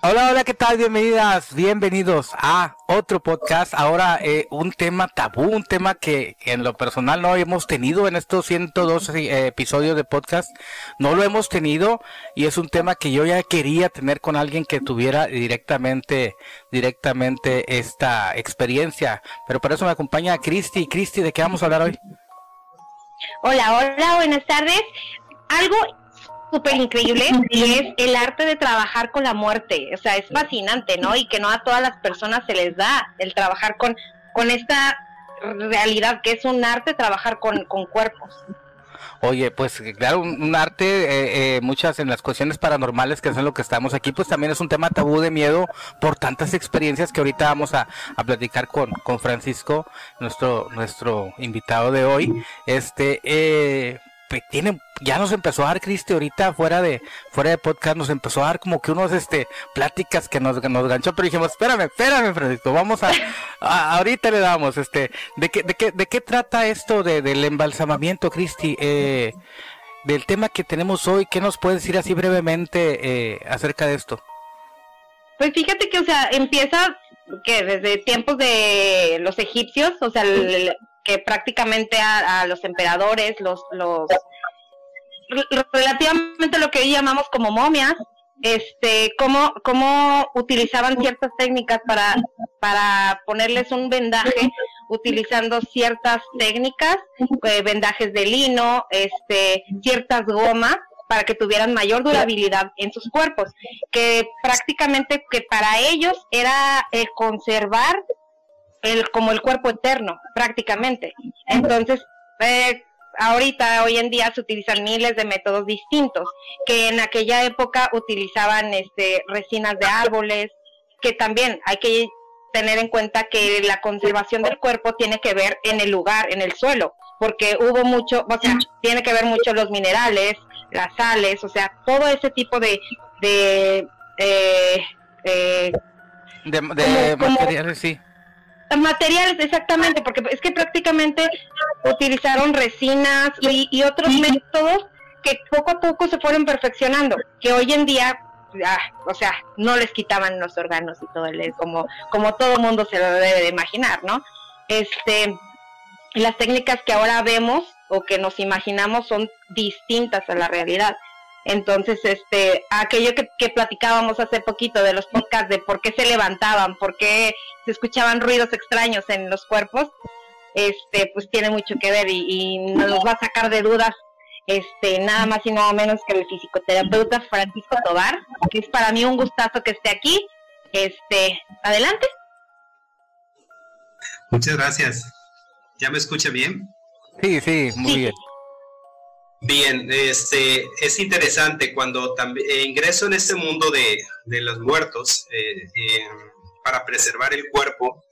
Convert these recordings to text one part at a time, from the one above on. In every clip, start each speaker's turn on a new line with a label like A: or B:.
A: Hola, hola, ¿qué tal? Bienvenidas, bienvenidos a otro podcast. Ahora eh, un tema tabú, un tema que en lo personal no hemos tenido en estos 102 eh, episodios de podcast. No lo hemos tenido y es un tema que yo ya quería tener con alguien que tuviera directamente, directamente esta experiencia. Pero para eso me acompaña Cristi. Cristi, ¿de qué vamos a hablar hoy?
B: Hola, hola, buenas tardes. Algo súper increíble y es el arte de trabajar con la muerte. O sea, es fascinante, ¿no? Y que no a todas las personas se les da el trabajar con, con esta realidad que es un arte trabajar con, con cuerpos.
A: Oye, pues claro, un, arte, eh, eh, muchas en las cuestiones paranormales que es en lo que estamos aquí, pues también es un tema tabú de miedo por tantas experiencias que ahorita vamos a, a platicar con, con Francisco, nuestro, nuestro invitado de hoy. Este, eh, tiene, ya nos empezó a dar Cristi ahorita fuera de, fuera de podcast, nos empezó a dar como que unos este pláticas que nos, nos ganchó, pero dijimos, espérame, espérame, Francisco, vamos a, ahorita le damos, este, ¿de qué, de qué, de qué trata esto de, del embalsamamiento, Cristi? Eh, del tema que tenemos hoy, ¿qué nos puedes decir así brevemente eh, acerca de esto?
B: Pues fíjate que, o sea, empieza que desde tiempos de los egipcios, o sea, el, que prácticamente a, los emperadores, los, los relativamente lo que hoy llamamos como momias, este, cómo, cómo utilizaban ciertas técnicas para, para ponerles un vendaje, utilizando ciertas técnicas, eh, vendajes de lino, este, ciertas gomas, para que tuvieran mayor durabilidad en sus cuerpos, que prácticamente que para ellos era el conservar el, como el cuerpo eterno, prácticamente. Entonces, eh, ahorita, hoy en día, se utilizan miles de métodos distintos, que en aquella época utilizaban este, resinas de árboles, que también hay que tener en cuenta que la conservación del cuerpo tiene que ver en el lugar, en el suelo, porque hubo mucho, o sea, tiene que ver mucho los minerales, las sales, o sea, todo ese tipo de, de, eh,
A: eh, de, de materiales, sí
B: Materiales, exactamente, porque es que prácticamente utilizaron resinas y, otros métodos que poco a poco se fueron perfeccionando, que hoy en día, ah, o sea, no les quitaban los órganos y todo, el, como, como todo mundo se lo debe de imaginar, ¿no? Este, las técnicas que ahora vemos o que nos imaginamos son distintas a la realidad. Entonces, este, aquello que, que, platicábamos hace poquito de los podcasts de por qué se levantaban, por qué se escuchaban ruidos extraños en los cuerpos, este, pues tiene mucho que ver y, nos va a sacar de dudas, este, nada más y nada menos que el psicoterapeuta Francisco Tobar, que es para mí un gustazo que esté aquí. Este, adelante.
C: Muchas gracias. ¿Ya me escucha bien?
A: Sí, sí, muy bien.
C: Bien, este, es interesante cuando eh, ingreso en este mundo de, los muertos eh, para preservar el cuerpo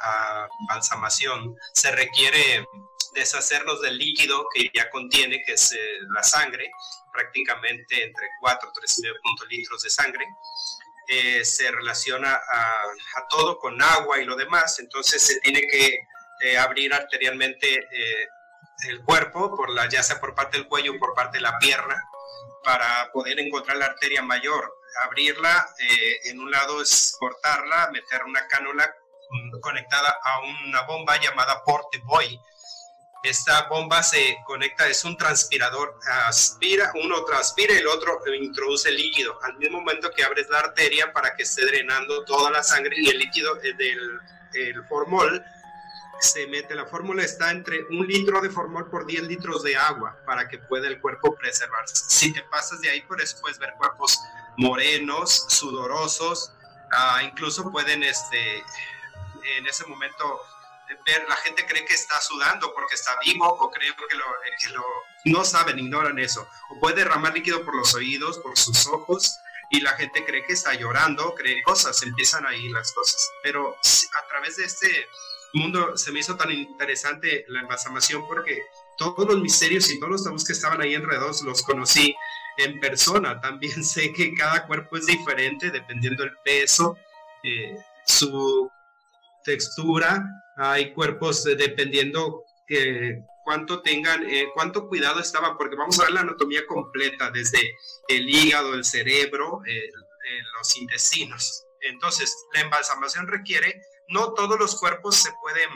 C: a, balsamación, se requiere deshacernos del líquido que ya contiene, que es eh, la sangre, prácticamente entre 4 y 3 litros de sangre. se relaciona a, todo con agua y lo demás, entonces se tiene que abrir arterialmente el cuerpo, por la, ya sea por parte del cuello o por parte de la pierna, para poder encontrar la arteria mayor. Abrirla, eh, en un lado es cortarla, meter una cánula conectada a una bomba llamada Porte Boy. Esta bomba se conecta, es un transpirador, aspira, uno transpira y el otro introduce líquido, al mismo momento que abres la arteria para que esté drenando toda la sangre y el líquido eh, del el formol se mete, la fórmula está entre un litro de formol por 10 litros de agua para que pueda el cuerpo preservarse. Si te pasas de ahí, por eso puedes ver cuerpos morenos, sudorosos, ah, incluso pueden este, en ese momento ver, la gente cree que está sudando porque está vivo o cree que lo, que no saben, ignoran eso. O puede derramar líquido por los oídos, por sus ojos, y la gente cree que está llorando, cree cosas, empiezan ahí las cosas. Pero a través de este mundo se me hizo tan interesante la embalsamación porque todos los misterios y todos los tabús que estaban ahí enredados los conocí en persona. También sé que cada cuerpo es diferente dependiendo del peso, eh, su textura. Hay cuerpos dependiendo que cuánto tengan, eh, cuánto cuidado estaban, porque vamos a ver la anatomía completa, desde el hígado, el cerebro, eh, los intestinos. Entonces, la embalsamación requiere, no todos los cuerpos se pueden,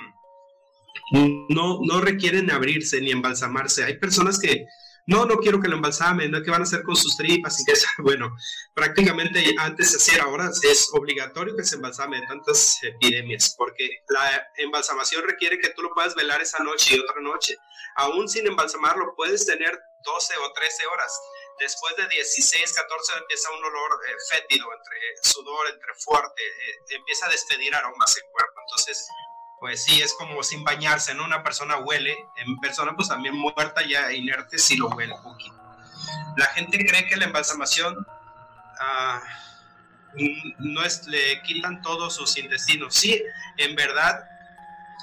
C: no, no requieren abrirse ni embalsamarse. Hay personas que no, no quiero que lo embalsamen, no, ¿qué van a hacer con sus tripas? Y que, bueno, prácticamente antes de hacer ahora es obligatorio que se embalsame de tantas epidemias, porque la embalsamación requiere que tú lo puedas velar esa noche y otra noche. Aún sin embalsamarlo, puedes tener 12 o 13 horas. Después de 16, 14 empieza un olor eh, fétido, entre sudor, entre fuerte, eh, empieza a despedir aromas el cuerpo. Entonces, pues sí, es como sin bañarse, ¿no? Una persona huele, en persona pues también muerta ya inerte sí lo huele un poquito. La gente cree que la embalsamación ah, no es, le quitan todos sus intestinos. Sí, en verdad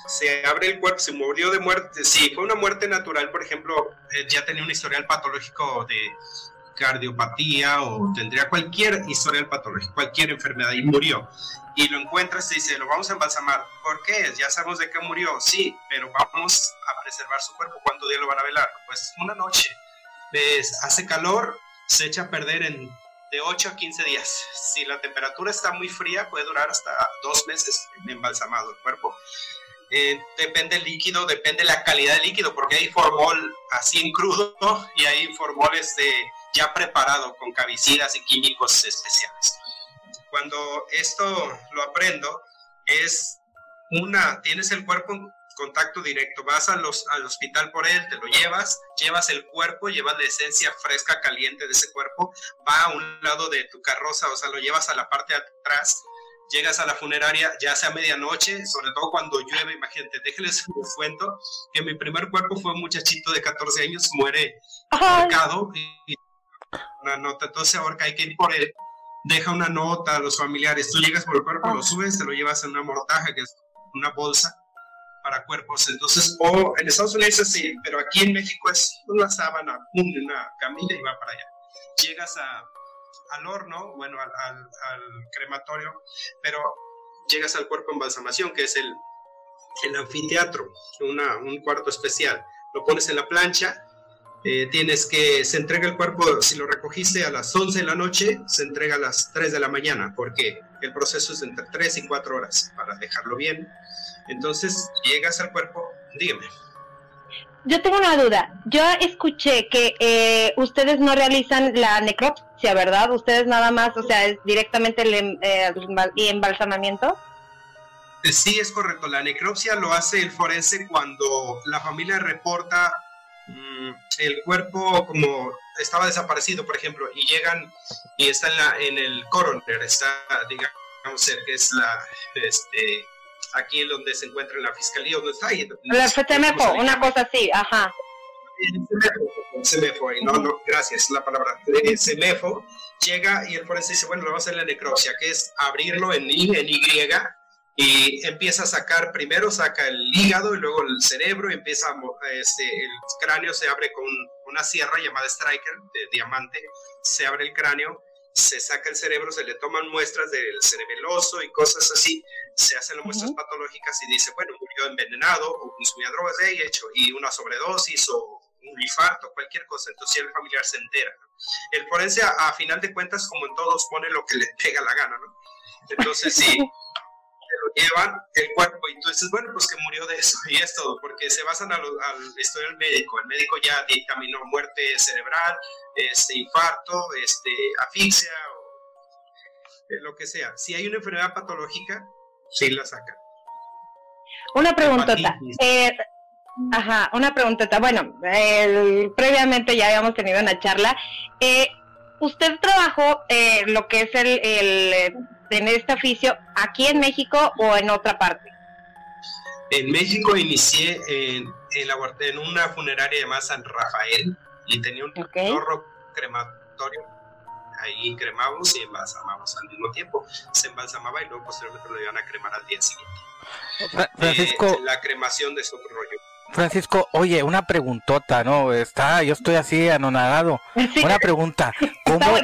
C: se abre el cuerpo, se murió de muerte. Si fue una muerte natural, por ejemplo, eh, ya tenía un historial patológico de cardiopatía o tendría cualquier historial patológico, cualquier enfermedad y murió y lo encuentras y dice, lo vamos a embalsamar. ¿Por qué? Ya sabemos de qué murió, sí, pero vamos a preservar su cuerpo. ¿Cuánto día lo van a velar? Pues una noche. Hace calor, se echa a perder en de 8 a 15 días. Si la temperatura está muy fría, puede durar hasta dos meses embalsamado el cuerpo. Eh, depende el líquido, depende la calidad del líquido, porque hay formol así en crudo y hay formol este, ya preparado con cavicidas y químicos especiales. Cuando esto lo aprendo, es una, tienes el cuerpo en contacto directo, vas al hospital por él, te lo llevas, llevas el cuerpo, llevas la esencia fresca, caliente de ese cuerpo, va a un lado de tu carroza, o sea, lo llevas a la parte de atrás, llegas a la funeraria ya sea medianoche, sobre todo cuando llueve, imagínate, déjenles un cuento, que mi primer cuerpo fue un muchachito de 14 años, muere ahorcado, y una nota, entonces ahora hay que ir por él, deja una nota a los familiares. Tú llegas por el cuerpo, lo ah. subes, te lo llevas en una mortaja, que es una bolsa para cuerpos. Entonces, o en Estados Unidos es así, pero aquí en México es una sábana, una camilla y va para allá. Llegas a, al horno, bueno, al, crematorio, pero llegas al cuerpo en balsamación, que es el, el anfiteatro, un cuarto especial. Lo pones en la plancha eh, tienes que, se entrega el cuerpo, si lo recogiste a las 11 de la noche, se entrega a las 3 de la mañana, porque el proceso es entre 3 y 4 horas para dejarlo bien. Entonces, llegas al cuerpo, dígame.
B: Yo tengo una duda. Yo escuché que eh, ustedes no realizan la necropsia, ¿verdad? Ustedes nada más, o sea, es directamente el em, eh, embalsamamiento.
C: Sí, es correcto. La necropsia lo hace el forense cuando la familia reporta Mm, el cuerpo como estaba desaparecido, por ejemplo, y llegan y está en, la, en el coroner, está, digamos, que es la, este, aquí donde se encuentra la fiscalía, donde está ahí.
B: La una cosa así, ajá.
C: CEMEFO, no, no, gracias, la palabra. CEMEFO llega y el forense dice, bueno, le vamos a hacer la necropsia, que es abrirlo en Y, en Y, y empieza a sacar, primero saca el hígado y luego el cerebro y empieza, este, el cráneo se abre con una sierra llamada striker de diamante, se abre el cráneo, se saca el cerebro, se le toman muestras del cerebeloso y cosas así, se hacen las muestras patológicas y dice, bueno, murió envenenado o consumía drogas de hecho, y una sobredosis o un infarto, cualquier cosa, entonces el familiar se entera. El forense a, final de cuentas, como en todos, pone lo que le pega la gana, ¿no? Entonces, sí, lo llevan el cuerpo y tú dices, bueno, pues que murió de eso y es todo, porque se basan al, estudio del médico. El médico ya dictaminó muerte cerebral, este, infarto, este, asfixia o lo que sea. Si hay una enfermedad patológica, sí la sacan.
B: Una preguntota. Eh, ajá, una preguntota. Bueno, previamente ya habíamos tenido una charla. Eh, ¿Usted trabajó eh, lo que es el, el en este oficio aquí en México o en otra parte?
C: En México inicié en, en, una funeraria llamada San Rafael y tenía un horro crematorio. Ahí cremamos y embalsamamos al mismo tiempo. Se embalsamaba y luego posteriormente lo iban a cremar al día siguiente.
A: Francisco.
C: Eh, la cremación de ese rollo.
A: Francisco, oye, una preguntota, ¿no? Está, yo estoy así anonadado. Una pregunta. ¿Cómo,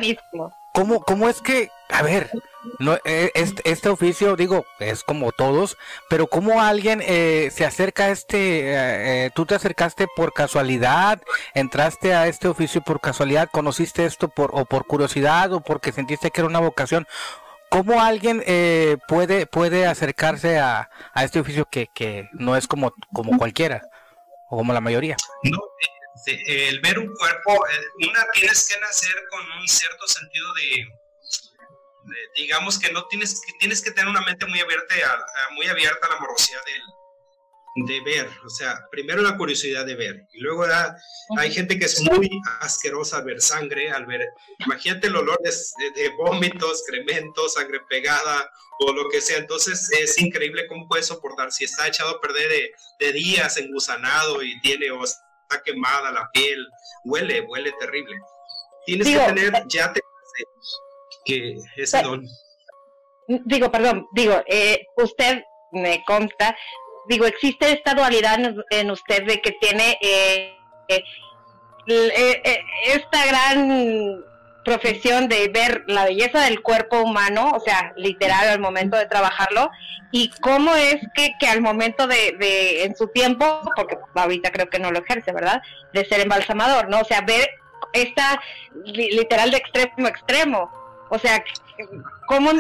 A: ¿cómo, ¿Cómo es que, a ver, no, eh, este, este, oficio, digo, es como todos, pero ¿cómo alguien eh, se acerca a este, eh, tú te acercaste por casualidad, entraste a este oficio por casualidad, conociste esto por, o por curiosidad o porque sentiste que era una vocación? ¿Cómo alguien puede, puede acercarse a, a este oficio que, que, no es como, como cualquiera o como la mayoría?
C: No, el ver un cuerpo, una tienes que nacer con un cierto sentido de digamos que no tienes que tienes que tener una mente muy abierta a, muy abierta a la morosidad de ver, o sea, primero la curiosidad de ver y luego hay gente que es muy asquerosa al ver sangre, al ver, imagínate el olor de, vómitos, excrementos, sangre pegada o lo que sea, entonces es increíble cómo puede soportar. Si está echado a perder de, de días engusanado y tiene o está quemada la piel, huele, huele terrible. Tienes que tener ya te, que ese don.
B: Digo, perdón, digo, eh, usted me consta, digo, existe esta dualidad en, usted de que tiene eh, eh, esta gran profesión de ver la belleza del cuerpo humano, o sea, literal al momento de trabajarlo, y cómo es que, que al momento de, de, en su tiempo, porque ahorita creo que no lo ejerce, ¿verdad? De ser embalsamador, ¿no? O sea, ver esta literal de extremo a extremo. O sea, ¿cómo,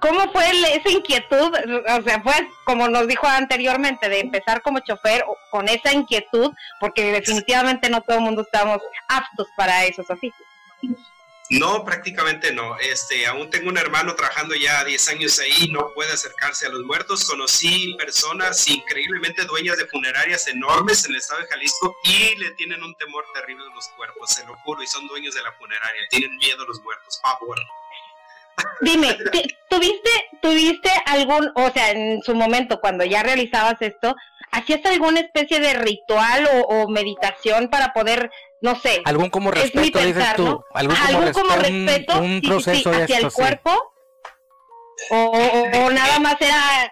B: cómo fue esa inquietud? O sea, fue como nos dijo anteriormente, de empezar como chofer con esa inquietud, porque definitivamente no todo el mundo estamos aptos para esos oficios.
C: No, prácticamente no. Este, aún tengo un hermano trabajando ya 10 años ahí, no puede acercarse a los muertos. Conocí personas increíblemente dueñas de funerarias enormes en el estado de Jalisco y le tienen un temor terrible a los cuerpos, se lo juro, y son dueños de la funeraria, tienen miedo a los muertos, favor.
B: Dime, ¿tuviste, ¿tuviste algún, o sea, en su momento cuando ya realizabas esto, hacías alguna especie de ritual o, meditación para poder, no sé,
A: algún como respeto, dices tú,
B: algún como, respeto, un, proceso hacia el cuerpo, o, nada más era,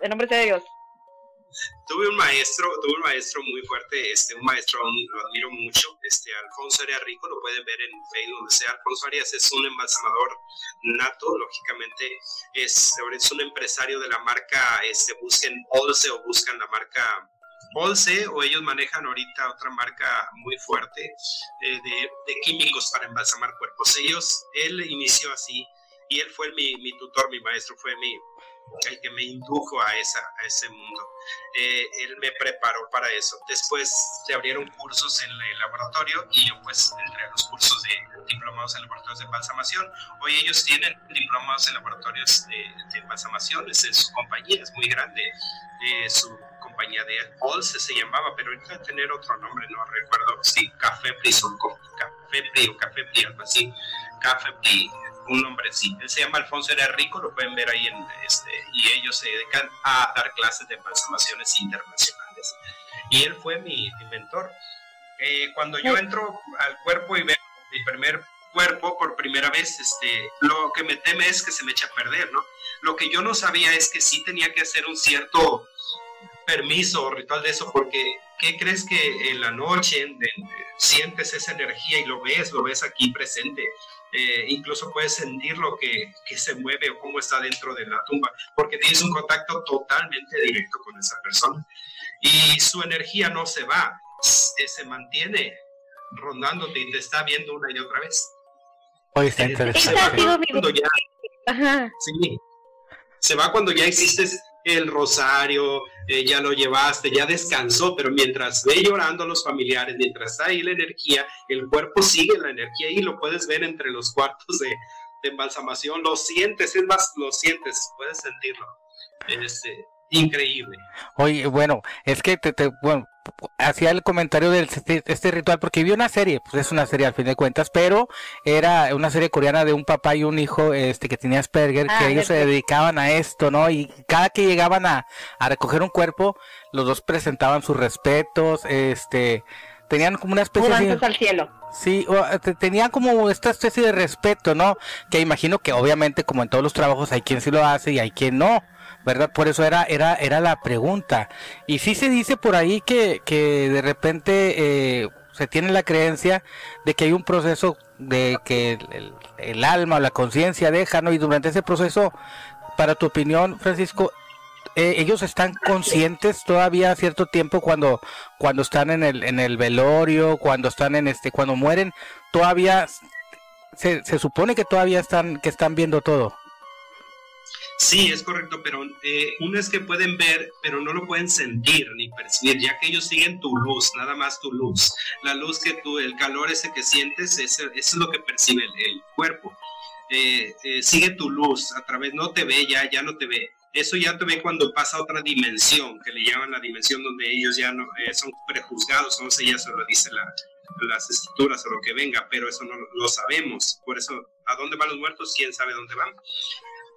B: en nombre de Dios
C: tuve un maestro, tuve un maestro muy fuerte, este, un maestro, lo admiro mucho, este, Alfonso Arias Rico, lo pueden ver en Facebook, donde sea, Alfonso Arias es un embalsamador nato, lógicamente, es, es un empresario de la marca, este, busquen Olse o buscan la marca Olse o ellos manejan ahorita otra marca muy fuerte eh, de, de, químicos para embalsamar cuerpos. Ellos, él inició así y él fue mi, mi tutor, mi maestro, fue mi, el que me indujo a, esa, a ese mundo. Eh, él me preparó para eso. Después se abrieron cursos en el laboratorio y yo pues entré a los cursos de diplomados en laboratorios de balsamación. Hoy ellos tienen diplomados en laboratorios de, de balsamación, es, su compañía, es muy grande, eh, su compañía de Olse se llamaba, pero ahorita tener otro nombre, no recuerdo si Café Pri Café Pri o Café Pri, algo así, Café Pri un nombre sí. Él se llama Alfonso era Rico, lo pueden ver ahí en este, y ellos se dedican a dar clases de embalsamaciones internacionales. Y él fue mi, mentor. Eh, cuando yo entro al cuerpo y veo mi primer cuerpo por primera vez, este, lo que me teme es que se me echa a perder, ¿no? Lo que yo no sabía es que sí tenía que hacer un cierto permiso o ritual de eso, porque ¿qué crees que en la noche sientes esa energía y lo ves, lo ves aquí presente? Eh, incluso puedes sentir lo que, que, se mueve o cómo está dentro de la tumba, porque tienes un contacto totalmente directo con esa persona. Y su energía no se va, se mantiene rondándote y te está viendo una y otra vez.
A: Oye, está interesante.
C: sí, se va cuando ya existes el rosario, eh, ya lo llevaste, ya descansó, pero mientras ve llorando a los familiares, mientras está ahí la energía, el cuerpo sigue la energía y lo puedes ver entre los cuartos de, embalsamación, lo sientes, es más, lo sientes, puedes sentirlo. Este, increíble.
A: Oye, bueno, es que te, te bueno, hacía el comentario de este, este, ritual porque vi una serie, pues es una serie al fin de cuentas, pero era una serie coreana de un papá y un hijo este que tenía Asperger, que ah, ellos se dedicaban a esto, ¿no? Y cada que llegaban a, a recoger un cuerpo, los dos presentaban sus respetos, este tenían como una especie
B: de al cielo.
A: Sí, tenían como esta especie de respeto, ¿no? Que imagino que obviamente como en todos los trabajos hay quien sí lo hace y hay quien no. ¿Verdad? Por eso era, era, era la pregunta. Y sí se dice por ahí que, que de repente eh, se tiene la creencia de que hay un proceso de que el, alma o la conciencia deja, ¿no? Y durante ese proceso, para tu opinión, Francisco, eh, ellos están conscientes todavía cierto tiempo cuando cuando están en el en el velorio cuando están en este cuando mueren todavía se, se supone que todavía están que están viendo todo
C: Sí, es correcto, pero eh, uno es que pueden ver, pero no lo pueden sentir ni percibir, ya que ellos siguen tu luz, nada más tu luz. La luz que tú, el calor ese que sientes, ese, es lo que percibe el, cuerpo. Eh, eh, sigue tu luz a través, no te ve ya, ya no te ve. Eso ya te ve cuando pasa a otra dimensión, que le llaman la dimensión donde ellos ya no son prejuzgados, sé, ya se lo dice la, las escrituras o lo que venga, pero eso no lo sabemos. Por eso, ¿a dónde van los muertos? ¿Quién sabe dónde van?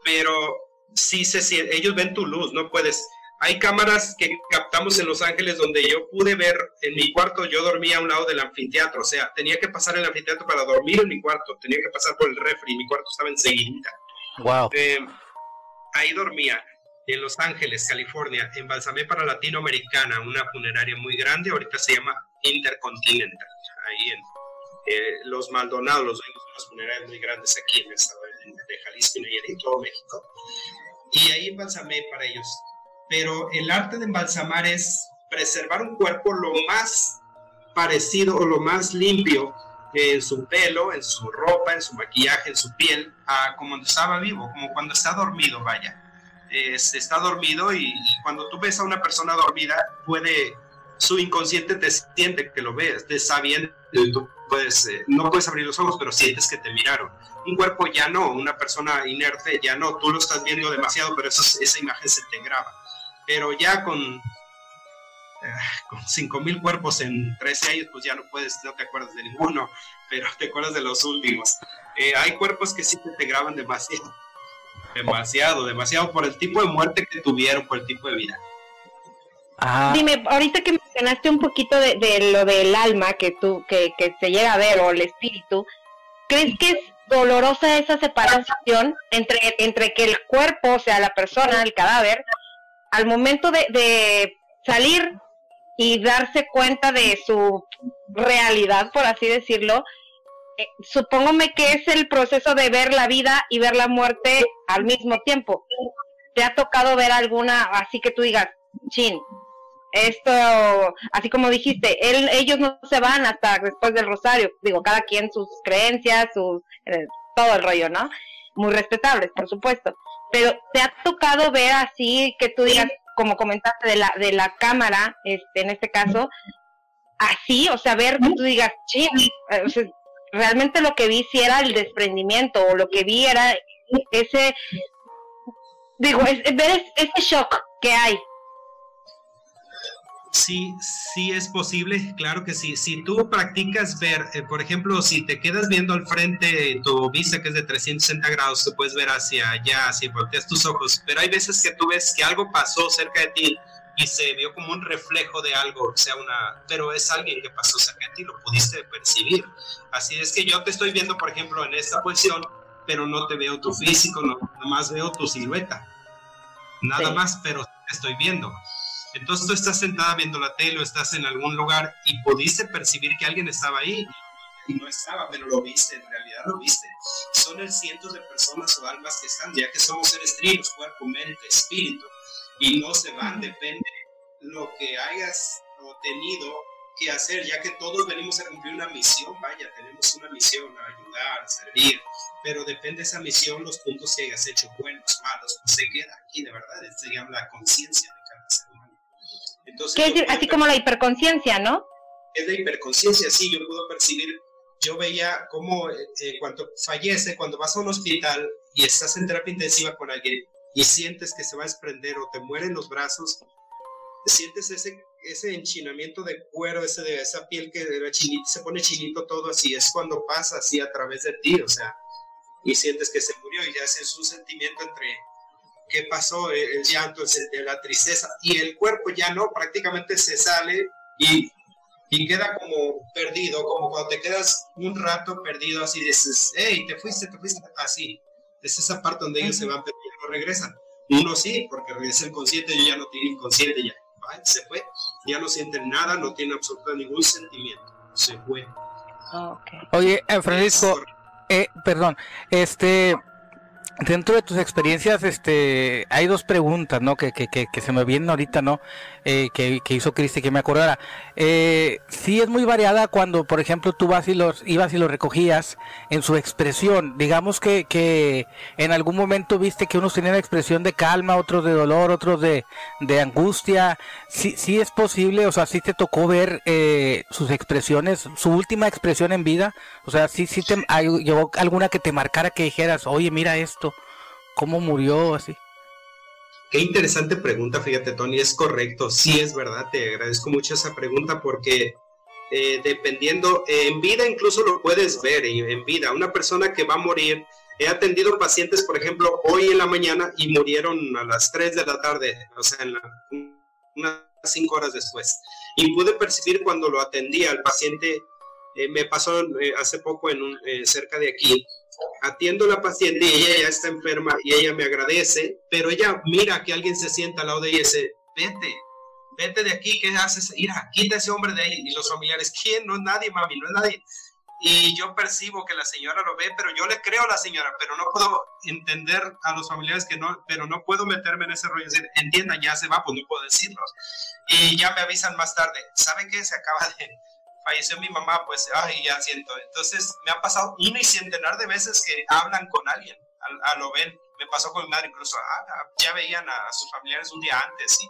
C: Pero sí se ellos ven tu luz, no puedes. Hay cámaras que captamos en Los Ángeles donde yo pude ver en mi cuarto, yo dormía a un lado del anfiteatro, o sea, tenía que pasar el anfiteatro para dormir en mi cuarto, tenía que pasar por el refri, mi cuarto estaba enseguida.
A: Wow.
C: Eh, ahí dormía en Los Ángeles, California, embalsamé para Latinoamericana, una funeraria muy grande, ahorita se llama Intercontinental, ahí en eh, Los Maldonados, los dueños de unas funerarias muy grandes aquí en el estado de Jalisco y en todo México. Y ahí embalsamé para ellos. Pero el arte de embalsamar es preservar un cuerpo lo más parecido o lo más limpio en su pelo, en su ropa, en su maquillaje, en su piel, a como cuando estaba vivo, como cuando está dormido, vaya. está dormido y, cuando tú ves a una persona dormida, puede, su inconsciente te siente que lo ves, te está puedes, eh, no puedes abrir los ojos, pero sientes que te miraron un cuerpo ya no, una persona inerte ya no, tú lo estás viendo demasiado, pero esa imagen se te graba. Pero ya con, eh, con 5.000 cuerpos en 13 años, pues ya no puedes, no te acuerdas de ninguno, pero te acuerdas de los últimos. Eh, hay cuerpos que sí te graban demasiado, demasiado, demasiado por el tipo de muerte que tuvieron, por el tipo de vida.
B: Ah. Dime, ahorita que mencionaste un poquito de, lo del alma que tú, que, que se llega a ver, o el espíritu, ¿crees que es dolorosa esa separación entre, entre que el cuerpo, o sea, la persona, el cadáver, al momento de, salir y darse cuenta de su realidad, por así decirlo, eh, supóngome que es el proceso de ver la vida y ver la muerte al mismo tiempo. ¿Te ha tocado ver alguna, así que tú digas, chin, esto, así como dijiste, él, ellos no se van hasta después del rosario, digo, cada quien sus creencias, sus, eh, todo el rollo, ¿no? Muy respetables, por supuesto. Pero te ha tocado ver así que tú digas, como comentaste de la, de la cámara, este, en este caso, así, o sea, ver que tú digas, sí, eh, realmente lo que vi sí era el desprendimiento, o lo que vi era ese, digo, es, ver ese shock que hay,
C: Sí, sí es posible, claro que sí. Si tú practicas ver, eh, por ejemplo, si te quedas viendo al frente tu vista que es de 360 grados, te puedes ver hacia allá, si volteas tus ojos, pero hay veces que tú ves que algo pasó cerca de ti y se vio como un reflejo de algo, o sea, una, pero es alguien que pasó cerca de ti, lo pudiste percibir. Así es que yo te estoy viendo, por ejemplo, en esta posición, pero no te veo tu físico, no, nomás veo tu silueta. Nada más, pero te estoy viendo. Entonces tú estás sentada viendo la tele o estás en algún lugar y pudiste percibir que alguien estaba ahí y no estaba, pero lo viste, en realidad lo viste. Son el cientos de personas o almas que están, ya que somos seres tríos, cuerpo, mente, espíritu, y no se van, depende lo que hayas tenido que hacer, ya que todos venimos a cumplir una misión, vaya, tenemos una misión, a ayudar, a servir, pero depende de esa misión, los puntos que hayas hecho, buenos, malos, pues se queda aquí, de verdad, se llama la conciencia
B: Entonces, así como la hiperconciencia, ¿no?
C: Es la hiperconciencia, sí, yo puedo percibir, yo veía cómo eh, eh, cuando fallece, cuando vas a un hospital y estás en terapia intensiva con alguien y sientes que se va a desprender o te mueren los brazos, sientes ese, ese enchinamiento de cuero, ese de esa piel que se pone chinito todo así, es cuando pasa así a través de ti, o sea, y sientes que se murió y ya es un sentimiento entre qué pasó, eh, el, llanto, la tristeza, y el cuerpo ya no, prácticamente se sale y, y, queda como perdido, como cuando te quedas un rato perdido así, dices, hey, te fuiste, te fuiste, así. Es esa parte donde ellos se van, pero no regresan. Uno sí, porque regresa el consciente, yo ya no tiene inconsciente, ya se fue, ya no sienten nada, no tiene absolutamente ningún sentimiento. se fue.
A: Oye, eh, Francisco, eh, perdón, este, dentro de tus experiencias, este, hay dos preguntas, ¿no? Que, que, que, se me vienen ahorita, ¿no? Eh, que, hizo Cristi, que me acordara. Eh, sí es muy variada cuando, por ejemplo, tú vas y los, ibas y los recogías en su expresión. Digamos que, que en algún momento viste que unos tenían expresión de calma, otros de dolor, otros de, de angustia. Sí, sí es posible, o sea, sí te tocó ver eh, sus expresiones, su última expresión en vida. O sea, sí, sí te, llegó alguna que te marcara que dijeras, oye, mira esto cómo murió así.
C: Qué interesante pregunta, fíjate Tony, es correcto, sí es verdad, te agradezco mucho esa pregunta porque eh, dependiendo, en vida incluso lo puedes ver, en vida, una persona que va a morir, he atendido pacientes, por ejemplo, hoy en la mañana y murieron a las 3 de la tarde, o sea, en unas 5 horas después, y pude percibir cuando lo atendía al paciente, eh, me pasó eh, hace poco en un, cerca de aquí, atiendo a la paciente y ella ya está enferma y ella me agradece, pero ella mira que alguien se sienta al lado de ella y dice, vete, vete de aquí, ¿qué haces? Mira, quita ese hombre de ahí. Y los familiares, ¿quién? No es nadie, mami, no es nadie. Y yo percibo que la señora lo ve, pero yo le creo a la señora, pero no puedo entender a los familiares que no, pero no puedo meterme en ese rollo y decir, entiendan, ya se va, pues no puedo decirlo. Y ya me avisan más tarde, ¿saben qué? Se acaba de, falleció mi mamá, pues, ay, ya siento. Entonces, me ha pasado una y centenar de veces que hablan con alguien, a, lo ven. Me pasó con mi madre, incluso, ah, ah, ya veían a, sus familiares un día antes y,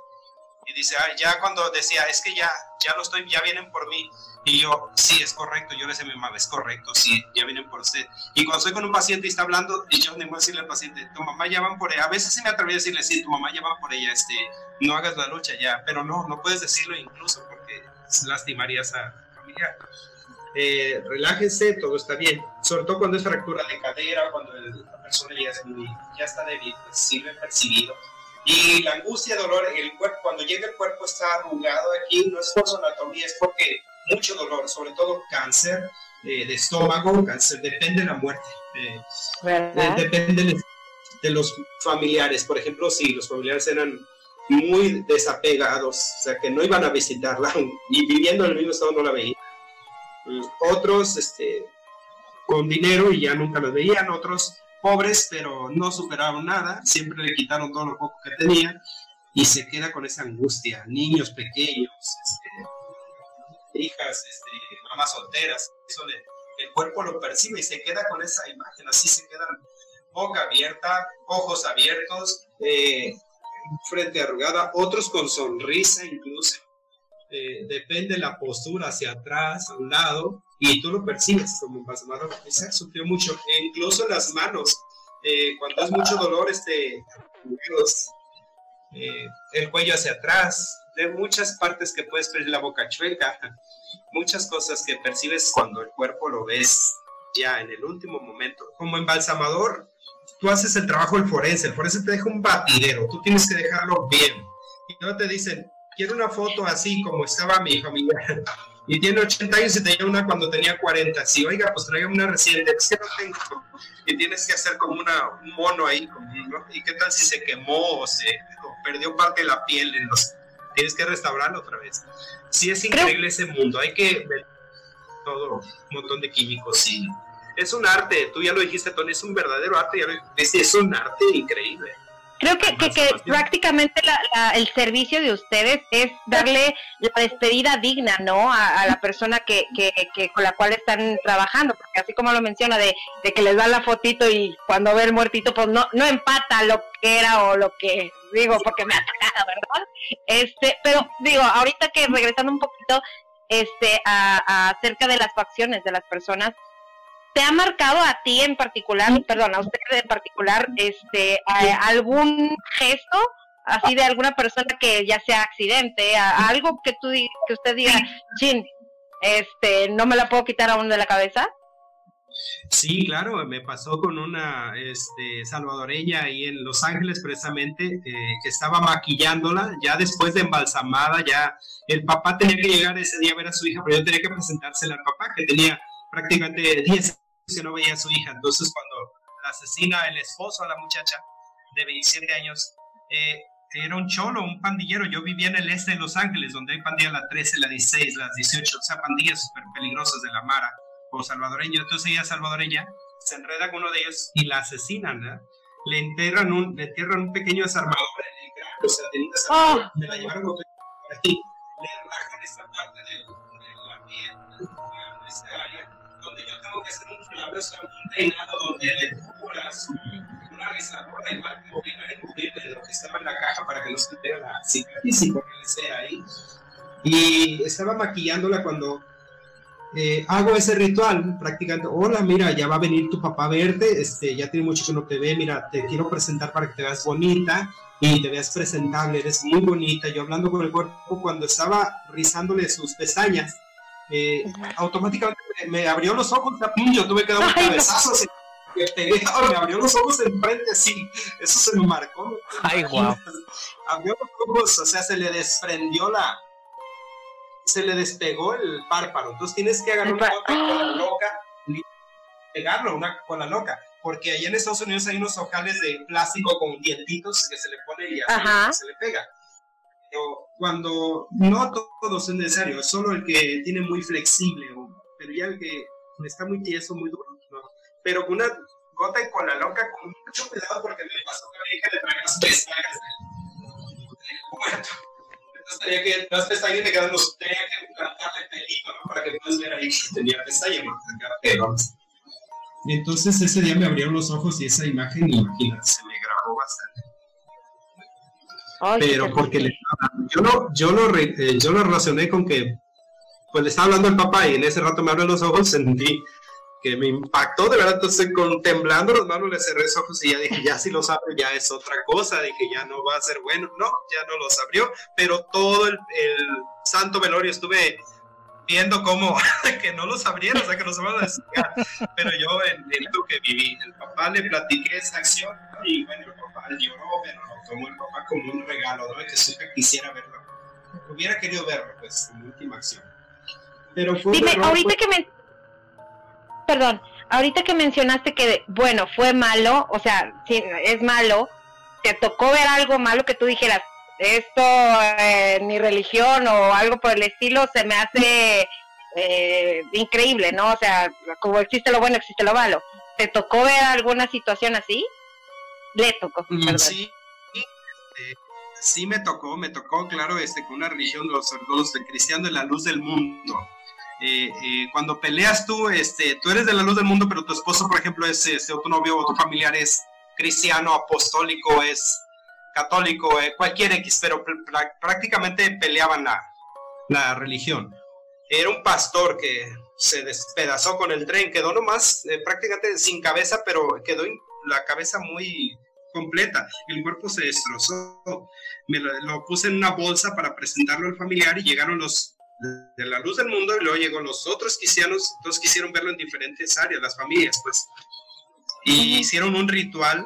C: y dice, ah, ya cuando decía, es que ya, ya lo estoy, ya vienen por mí. Y yo, sí, es correcto, yo le decía a mi mamá, es correcto, sí, ya vienen por usted. Y cuando estoy con un paciente y está hablando, y yo voy a decirle al paciente, tu mamá ya van por ella. A veces sí me atreví a decirle, sí, tu mamá ya va por ella, este, no hagas la lucha ya. Pero no, no puedes decirlo incluso porque lastimarías a, eh, relájense, todo está bien. Sobre todo cuando es fractura de cadera, cuando la persona ya, ya está débil, pues sirve percibido. Y la angustia, dolor, el cuerpo, cuando llega el cuerpo está arrugado aquí, no es por su anatomía, es porque mucho dolor, sobre todo cáncer eh, de estómago, cáncer, depende de la muerte. Eh, depende de los familiares. Por ejemplo, si los familiares eran muy desapegados, o sea, que no iban a visitarla y viviendo en el mismo estado no la veían. Otros, este, con dinero y ya nunca los veían, otros pobres, pero no superaron nada, siempre le quitaron todo lo poco que tenía y se queda con esa angustia. Niños pequeños, este, hijas, este, mamás solteras, eso el cuerpo lo percibe y se queda con esa imagen, así se quedan boca abierta, ojos abiertos, eh, frente arrugada, otros con sonrisa incluso. Eh, depende la postura hacia atrás, a un lado, y tú lo percibes como embalsamador. Esa sufrió mucho, e incluso las manos, eh, cuando es mucho dolor, este, eh, el cuello hacia atrás, de muchas partes que puedes ver la boca chueca, muchas cosas que percibes cuando el cuerpo lo ves ya en el último momento. Como embalsamador, tú haces el trabajo del forense, el forense te deja un batidero, tú tienes que dejarlo bien. Y no te dicen, quiero una foto así como estaba mi familia. Y tiene 80 años y tenía una cuando tenía 40. Si, oiga, pues traiga una reciente, es que no tengo. Y tienes que hacer como una, un mono ahí, ¿no? ¿Y qué tal si se quemó o se perdió parte de la piel? En los, tienes que restaurarlo otra vez. Sí, es increíble ese mundo. Hay que ver todo, un montón de químicos y es un arte, tú ya lo dijiste, Tony, es un verdadero arte, ya lo es un arte increíble.
B: Creo que, que, prácticamente el servicio de ustedes es darle la despedida digna, ¿no? A, la persona que, que, con la cual están trabajando, porque así como lo menciona, de, de que les dan la fotito y cuando ve el muertito, pues no, no empata lo que era o lo que digo, porque me ha atacado, ¿verdad? Este, pero digo, ahorita que regresando un poquito, este, a, acerca de las facciones de las personas, ¿Te ha marcado a ti en particular, perdón, a usted en particular, este, algún gesto así de alguna persona que ya sea accidente, algo que tú que usted diga, chin, este, no me la puedo quitar aún de la cabeza?
C: Sí, claro, me pasó con una este, salvadoreña ahí en Los Ángeles precisamente, eh, que estaba maquillándola, ya después de embalsamada, ya el papá tenía que llegar ese día a ver a su hija, pero yo tenía que presentársela al papá, que tenía prácticamente 10 que no veía a su hija. Entonces, cuando la asesina el esposo a la muchacha de 27 años, eh, era un cholo, un pandillero. Yo vivía en el este de Los Ángeles, donde hay pandillas la 13, la 16, las 18, o sea, pandillas súper peligrosas de la Mara o salvadoreño. Entonces ella salvadoreña se enreda con uno de ellos y la asesinan, Le enterran un, le entierran un pequeño desarmador en el cráneo, o sea, tenía oh. me la llevaron por aquí, le rajan esta parte de, de la piel, peinado donde le una igual que de lo que estaba en la caja para que no se vea la y. Y estaba maquillándola cuando eh, hago ese ritual prácticamente, hola, mira, ya va a venir tu papá a verte, este, ya tiene mucho que no te ve, mira, te quiero presentar para que te veas bonita y te veas presentable, eres muy bonita. Yo hablando con el cuerpo, cuando estaba rizándole sus pestañas, eh, automáticamente me, abrió los ojos, yo tuve que dar un cabezazo, me abrió los ojos enfrente así, eso se me marcó.
A: Ay, wow.
C: Abrió los ojos, o sea, se le desprendió la, se le despegó el párpado. Entonces tienes que agarrar una con la loca y pegarlo una con la loca. Porque allá en Estados Unidos hay unos ojales de plástico con dientitos que se le pone y así se le pega. Cuando no todo es necesario, es solo el que tiene muy flexible, pero ya el que está muy tieso, muy duro. Pero con una gota con la loca, con mucho cuidado, porque me pasó que me dije de traer las pestañas del, tenía que, las pestañas me quedan los, tenía que pelito, ¿no? Para que puedas ver ahí que tenía pestañas, pero entonces ese día me abrieron los ojos y esa imagen, imagínate, se me grabó bastante. Pero porque le, yo, lo, yo, lo, eh, yo lo relacioné con que pues le estaba hablando al papá y en ese rato me abrió los ojos, sentí que me impactó, de verdad, entonces con temblando las manos le cerré los ojos y ya dije, ya si los abre ya es otra cosa, dije, ya no va a ser bueno, no, ya no los abrió, pero todo el, santo velorio estuve viendo cómo que no los abrieron, o sea, que los van a despegar, pero yo en, lo que viví, el papá le platiqué esa acción y bueno, el papá lloró, pero lo tomó el papá como un regalo, ¿no? Que supe quisiera verlo, hubiera querido verlo, pues, como última acción. Pero fue
B: Dime, ahorita que me perdón, ahorita que mencionaste que, bueno, fue malo, o sea, si es malo, ¿te tocó ver algo malo que tú dijeras, esto eh, en mi religión o algo por el estilo se me hace eh, increíble, ¿no? O sea, como existe lo bueno, existe lo malo. ¿Te tocó ver alguna situación así? Le tocó.
C: Mm, sí, este, sí me tocó, me tocó, claro, este, con una religión, los ortodoxos de cristiano de la luz del mundo. Eh, eh, cuando peleas tú, este, tú eres de la luz del mundo, pero tu esposo, por ejemplo, es este, o tu novio o tu familiar es cristiano, apostólico, es católico, eh, cualquier X, pero prácticamente peleaban la, la religión. Era un pastor que se despedazó con el tren, quedó nomás prácticamente sin cabeza, pero quedó la cabeza muy completa, el cuerpo se destrozó. Me lo, puse en una bolsa para presentarlo al familiar y llegaron los de la luz del mundo y luego llegó los otros cristianos, todos quisieron verlo en diferentes áreas, las familias, pues. Y hicieron un ritual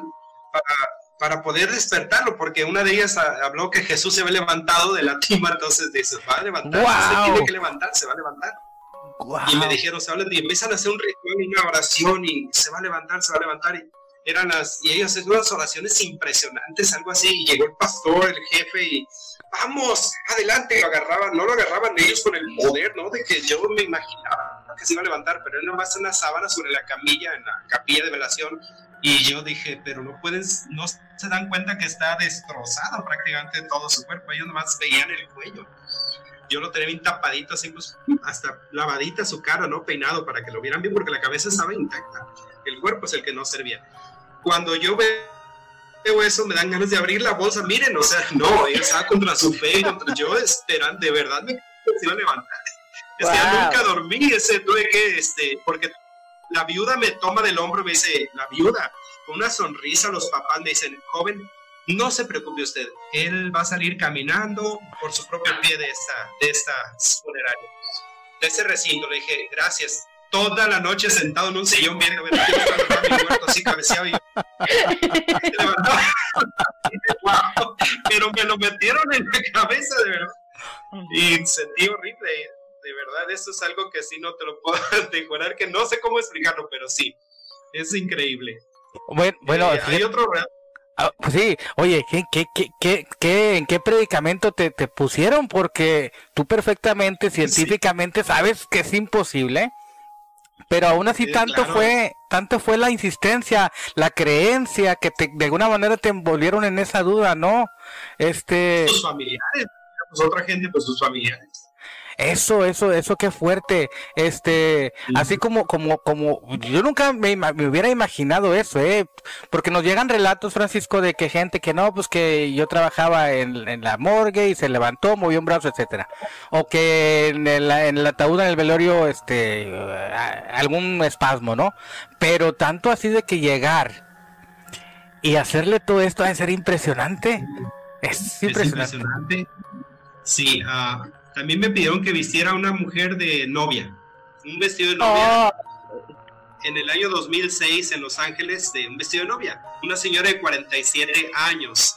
C: para, para poder despertarlo, porque una de ellas habló que Jesús se había levantado de la tima, entonces dice, va a levantar, se tiene que levantar, se va a levantar. Y me dijeron, se hablan y empiezan a hacer un ritual, una oración y se va a levantar, se va a levantar. Y eran las, y ellos hacían unas oraciones impresionantes, algo así, y llegó el pastor, el jefe, y vamos, adelante, lo agarraban, no lo agarraban ellos con el poder, ¿no? De que yo me imaginaba que se iba a levantar, pero él nomás una sábana sobre la camilla, en la capilla de velación, y yo dije, pero no pueden, no se dan cuenta que está destrozado prácticamente todo su cuerpo, ellos nomás veían el cuello. Yo lo tenía bien tapadito, así pues, hasta lavadita su cara, ¿no? Peinado para que lo vieran bien, porque la cabeza estaba intacta. El cuerpo es el que no servía. Cuando yo veo eso, me dan ganas de abrir la bolsa. Miren, o sea, no, ella estaba contra su fe, contra yo esperando, de verdad me iba a levantar. Es que nunca dormí, ese tuve que, este, porque la viuda me toma del hombro y me dice, la viuda, con una sonrisa, los papás me dicen, joven, no se preocupe usted, él va a salir caminando por su propio pie de esta, de esta funeraria, de ese recinto. Le dije, gracias, toda la noche sentado en un sillón viendo mi muerto así cabeceado y pero me lo metieron en la cabeza de verdad y sentí horrible de verdad esto es algo que sí no te lo puedo decorar que no sé cómo explicarlo pero sí es increíble
A: bueno, bueno
C: eh, hay otro
A: Ah, pues sí, oye, ¿qué, qué, qué, qué, en qué predicamento te, te, pusieron? Porque tú perfectamente, científicamente, sabes que es imposible. Pero aún así tanto fue, tanto fue la insistencia, la creencia que te, de alguna manera te envolvieron en esa duda, ¿no? Este.
C: Sus familiares, pues otra gente, pues sus familiares.
A: Eso, eso, eso qué fuerte. Este, así como, como, como, yo nunca me, me, hubiera imaginado eso, eh, porque nos llegan relatos, Francisco, de que gente que no, pues que yo trabajaba en, en la morgue y se levantó, movió un brazo, etcétera, o que en el, en el ataúd, en el velorio, este, algún espasmo, ¿no? Pero tanto así de que llegar y hacerle todo esto a ser impresionante. Es impresionante. impresionante.
C: Sí, uh, también me pidieron que vistiera una mujer de novia, un vestido de novia. Oh. En el año 2006 en Los Ángeles, de un vestido de novia, una señora de 47 años.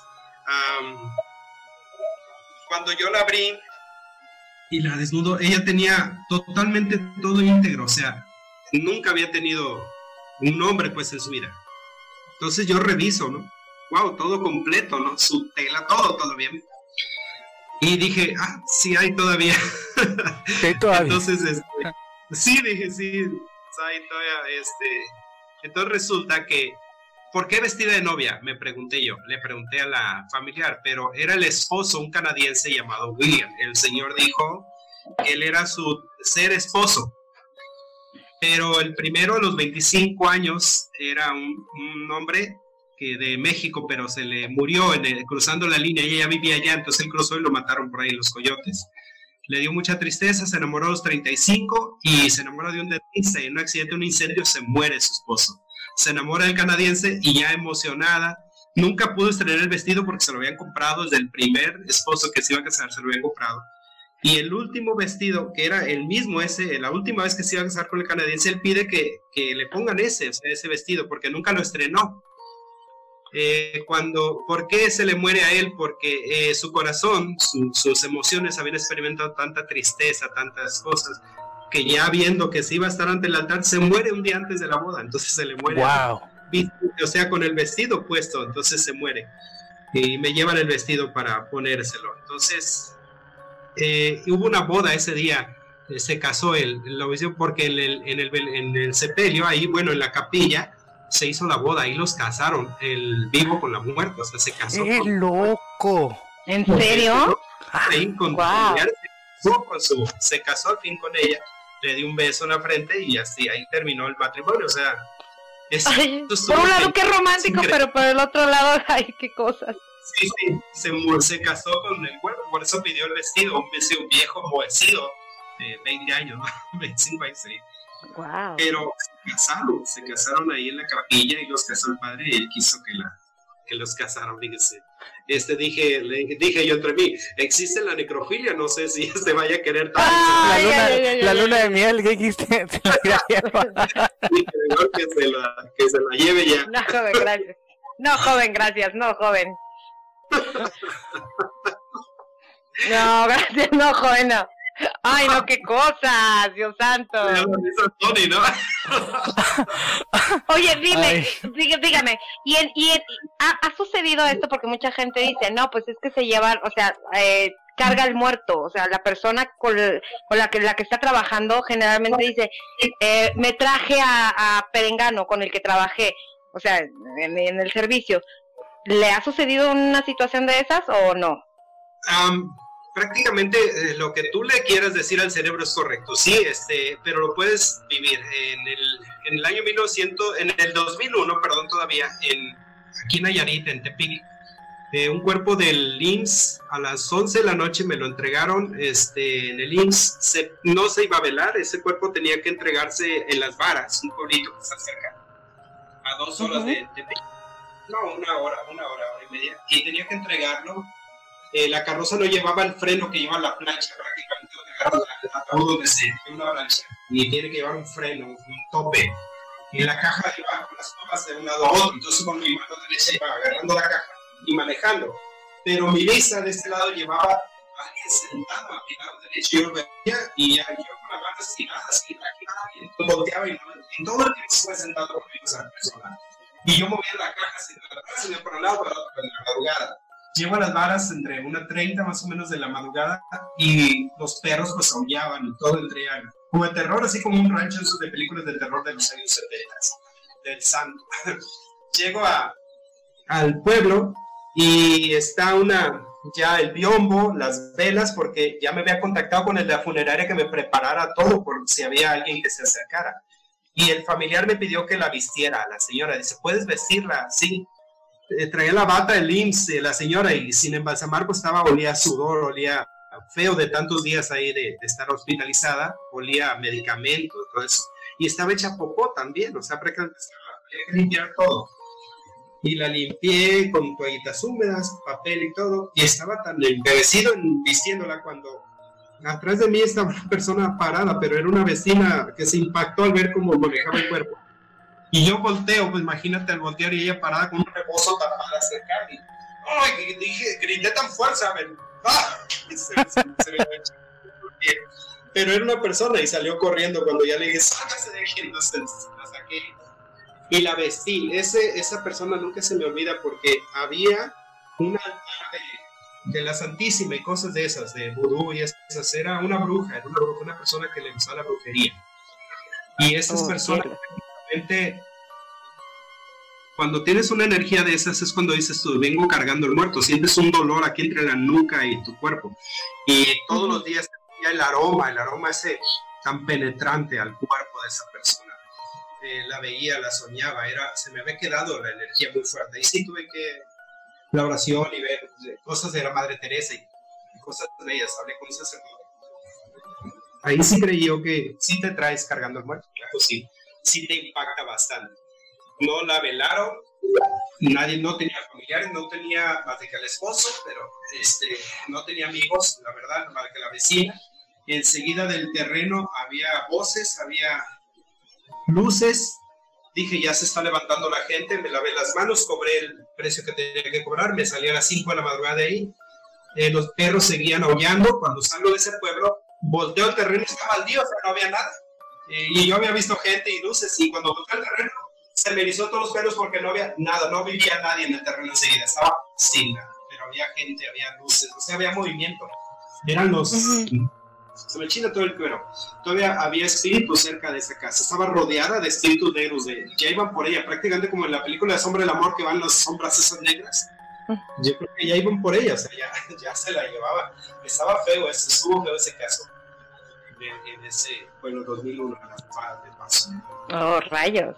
C: cuando yo la abrí y la desnudo, ella tenía totalmente todo íntegro, o sea, nunca había tenido un hombre pues en su vida. Entonces yo reviso, ¿no? Wow, todo completo, ¿no? Su tela, todo, todo bien. Y dije, ah, sí hay todavía.
A: ¿Hay todavía?
C: Entonces, este, sí, dije, sí, hay todavía, este. Entonces resulta que, ¿por qué vestida de novia? Me pregunté yo, le pregunté a la familiar, pero era el esposo, un canadiense llamado William. El señor dijo que él era su ser esposo. Pero el primero a los 25 años era un, un hombre de México, pero se le murió en cruzando la línea y ella vivía allá, entonces él cruzó y lo mataron por ahí los coyotes. Le dio mucha tristeza, se enamoró a los 35 y se enamoró de un dentista y en un accidente, un incendio, se muere su esposo. Se enamora del canadiense y ya emocionada, nunca pudo estrenar el vestido porque se lo habían comprado desde el primer esposo que se iba a casar, se lo habían comprado. Y el último vestido, que era el mismo ese, la última vez que se iba a casar con el canadiense, él pide que, que le pongan ese, ese vestido, porque nunca lo estrenó. Eh, cuando, ¿por qué se le muere a él? Porque eh, su corazón, sus emociones habían experimentado tanta tristeza, tantas cosas, que ya viendo que se iba a estar ante el altar, se muere un día antes de la boda, entonces se le muere.
A: Wow.
C: O sea, con el vestido puesto, entonces se muere. Y me llevan el vestido para ponérselo. Entonces, eh, hubo una boda ese día, se casó él, porque en el, en el, en el sepelio, ahí, bueno, en la capilla, se hizo la boda, y los casaron, el vivo con la muerte, o sea, se casó.
A: ¡Qué loco!
B: ¿En serio?
C: se casó al fin con ella, le dio un beso en la frente y así ahí terminó el matrimonio, o sea.
B: por un lado qué romántico, pero por el otro lado, ay, qué cosas.
C: Sí, sí, se, se casó con el cuerpo, por eso pidió el vestido, un vestido viejo, vestido de 20 años, 25 Pero se casaron, se casaron ahí en la capilla y los casó el padre y él quiso que, la, que los casaron, fíjese. Este dije, le dije yo entre mí, existe la necrofilia, no sé si este vaya a querer
A: la, luna, la luna de miel, ¿qué dijiste? que,
C: se la, que se la lleve ya.
B: No, joven, gracias. No, joven, gracias, no, joven. No, gracias, no, joven, no. Ay, no, qué cosas, Dios santo. Oye, dime, dígame, ¿y, y ha, sucedido esto? Porque mucha gente dice, no, pues es que se lleva, o sea, eh, carga el muerto, o sea, la persona con, la, que, la que está trabajando generalmente dice, eh, me traje a, Perengano con el que trabajé, o sea, en, el servicio. ¿Le ha sucedido una situación de esas o no?
C: Prácticamente eh, lo que tú le quieras decir al cerebro es correcto, sí, este, pero lo puedes vivir. En el, en el año 1900, en el 2001, perdón, todavía, en, aquí en Nayarit, en Tepic, eh, un cuerpo del IMSS a las 11 de la noche me lo entregaron este, en el IMSS. no se iba a velar, ese cuerpo tenía que entregarse en las varas, un pueblito que está cerca, a dos horas de, Tepic. No, una hora, una hora, hora y media. Y tenía que entregarlo eh, la carroza no llevaba el freno que lleva la plancha, prácticamente donde donde se una plancha, y tiene que llevar un freno, un tope. Y la caja iba con las tomas de un lado a otro, entonces con mi mano derecha iba agarrando la caja y manejando. Pero mi lista de este lado llevaba a alguien sentado a mi lado derecho, yo lo veía y ya yo con la mano estirada, así, y volteaba y, y todo el tiempo fue sentado conmigo esa persona. Y yo movía la caja así, se me por un lado, para la madrugada. Llego a las varas entre una 30 más o menos de la madrugada y los perros pues aullaban y todo entre como de terror, así como un rancho de películas de terror de los años 70, del santo. Llego a, al pueblo y está una, ya el biombo, las velas, porque ya me había contactado con el de la funeraria que me preparara todo por si había alguien que se acercara. Y el familiar me pidió que la vistiera, la señora. Dice, ¿puedes vestirla? Sí. Eh, traía la bata del IMSS, la señora, y sin embalsamar, pues estaba, olía sudor, olía feo de tantos días ahí de, estar hospitalizada, olía medicamentos, todo eso. Y estaba hecha popó también, o sea, prácticamente que limpiar todo y la limpié con toallitas húmedas, papel y todo, y estaba tan embebecido en vistiéndola cuando atrás de mí estaba una persona parada, pero era una vecina que se impactó al ver cómo manejaba el cuerpo. Y yo volteo, pues imagínate al voltear y ella parada con un rebozo tapada cerca y ¡ay! Dije, grité tan fuerte, ¡Ah! pero era una persona y salió corriendo cuando ya le dije, sácase de aquí, entonces la saqué y la vestí. Ese, esa persona nunca se me olvida porque había una de, la Santísima y cosas de esas, de vudú y esas. Era una bruja, era una, una persona que le gustaba la brujería. Y esas oh, personas, cuando tienes una energía de esas, es cuando dices tú, vengo cargando el muerto, sientes un dolor aquí entre la nuca y tu cuerpo. Y todos los días el aroma, el aroma ese tan penetrante al cuerpo de esa persona. Eh, la veía, la soñaba, era, se me había quedado la energía muy fuerte. Y sí tuve que la oración y ver eh, cosas de la Madre Teresa y, cosas de ellas, hablé con un sacerdote. Ahí sí creí yo que sí te traes cargando el muerto, claro, sí, sí te impacta bastante. No la velaron, nadie no tenía familiares, no tenía más que el esposo, pero este, no tenía amigos, la verdad, más que la vecina. Enseguida del terreno había voces, había luces, dije ya se está levantando la gente, me lavé las manos, cobré el precio que tenía que cobrar, me salí a las 5 de la madrugada de ahí, eh, los perros seguían aullando, cuando salgo de ese pueblo, volteo el terreno, estaba baldío, o sea, no había nada, y yo había visto gente y luces, y cuando volteé el terreno, se me erizó todos los pelos porque no había nada, no vivía nadie en el terreno enseguida, estaba sin nada, pero había gente, había luces, o sea, había movimiento, eran los se me china todo el cuero. Todavía había espíritus cerca de esa casa. Estaba rodeada de espíritus negros. De, ya iban por ella, prácticamente como en la película de Sombra del Amor, que van las sombras esas negras. Yo creo que ya iban por ella, o sea, ya, ya se la llevaba. Estaba feo, ese, estuvo feo ese caso. En, ese, bueno, 2001, en la de paso.
B: Oh, rayos.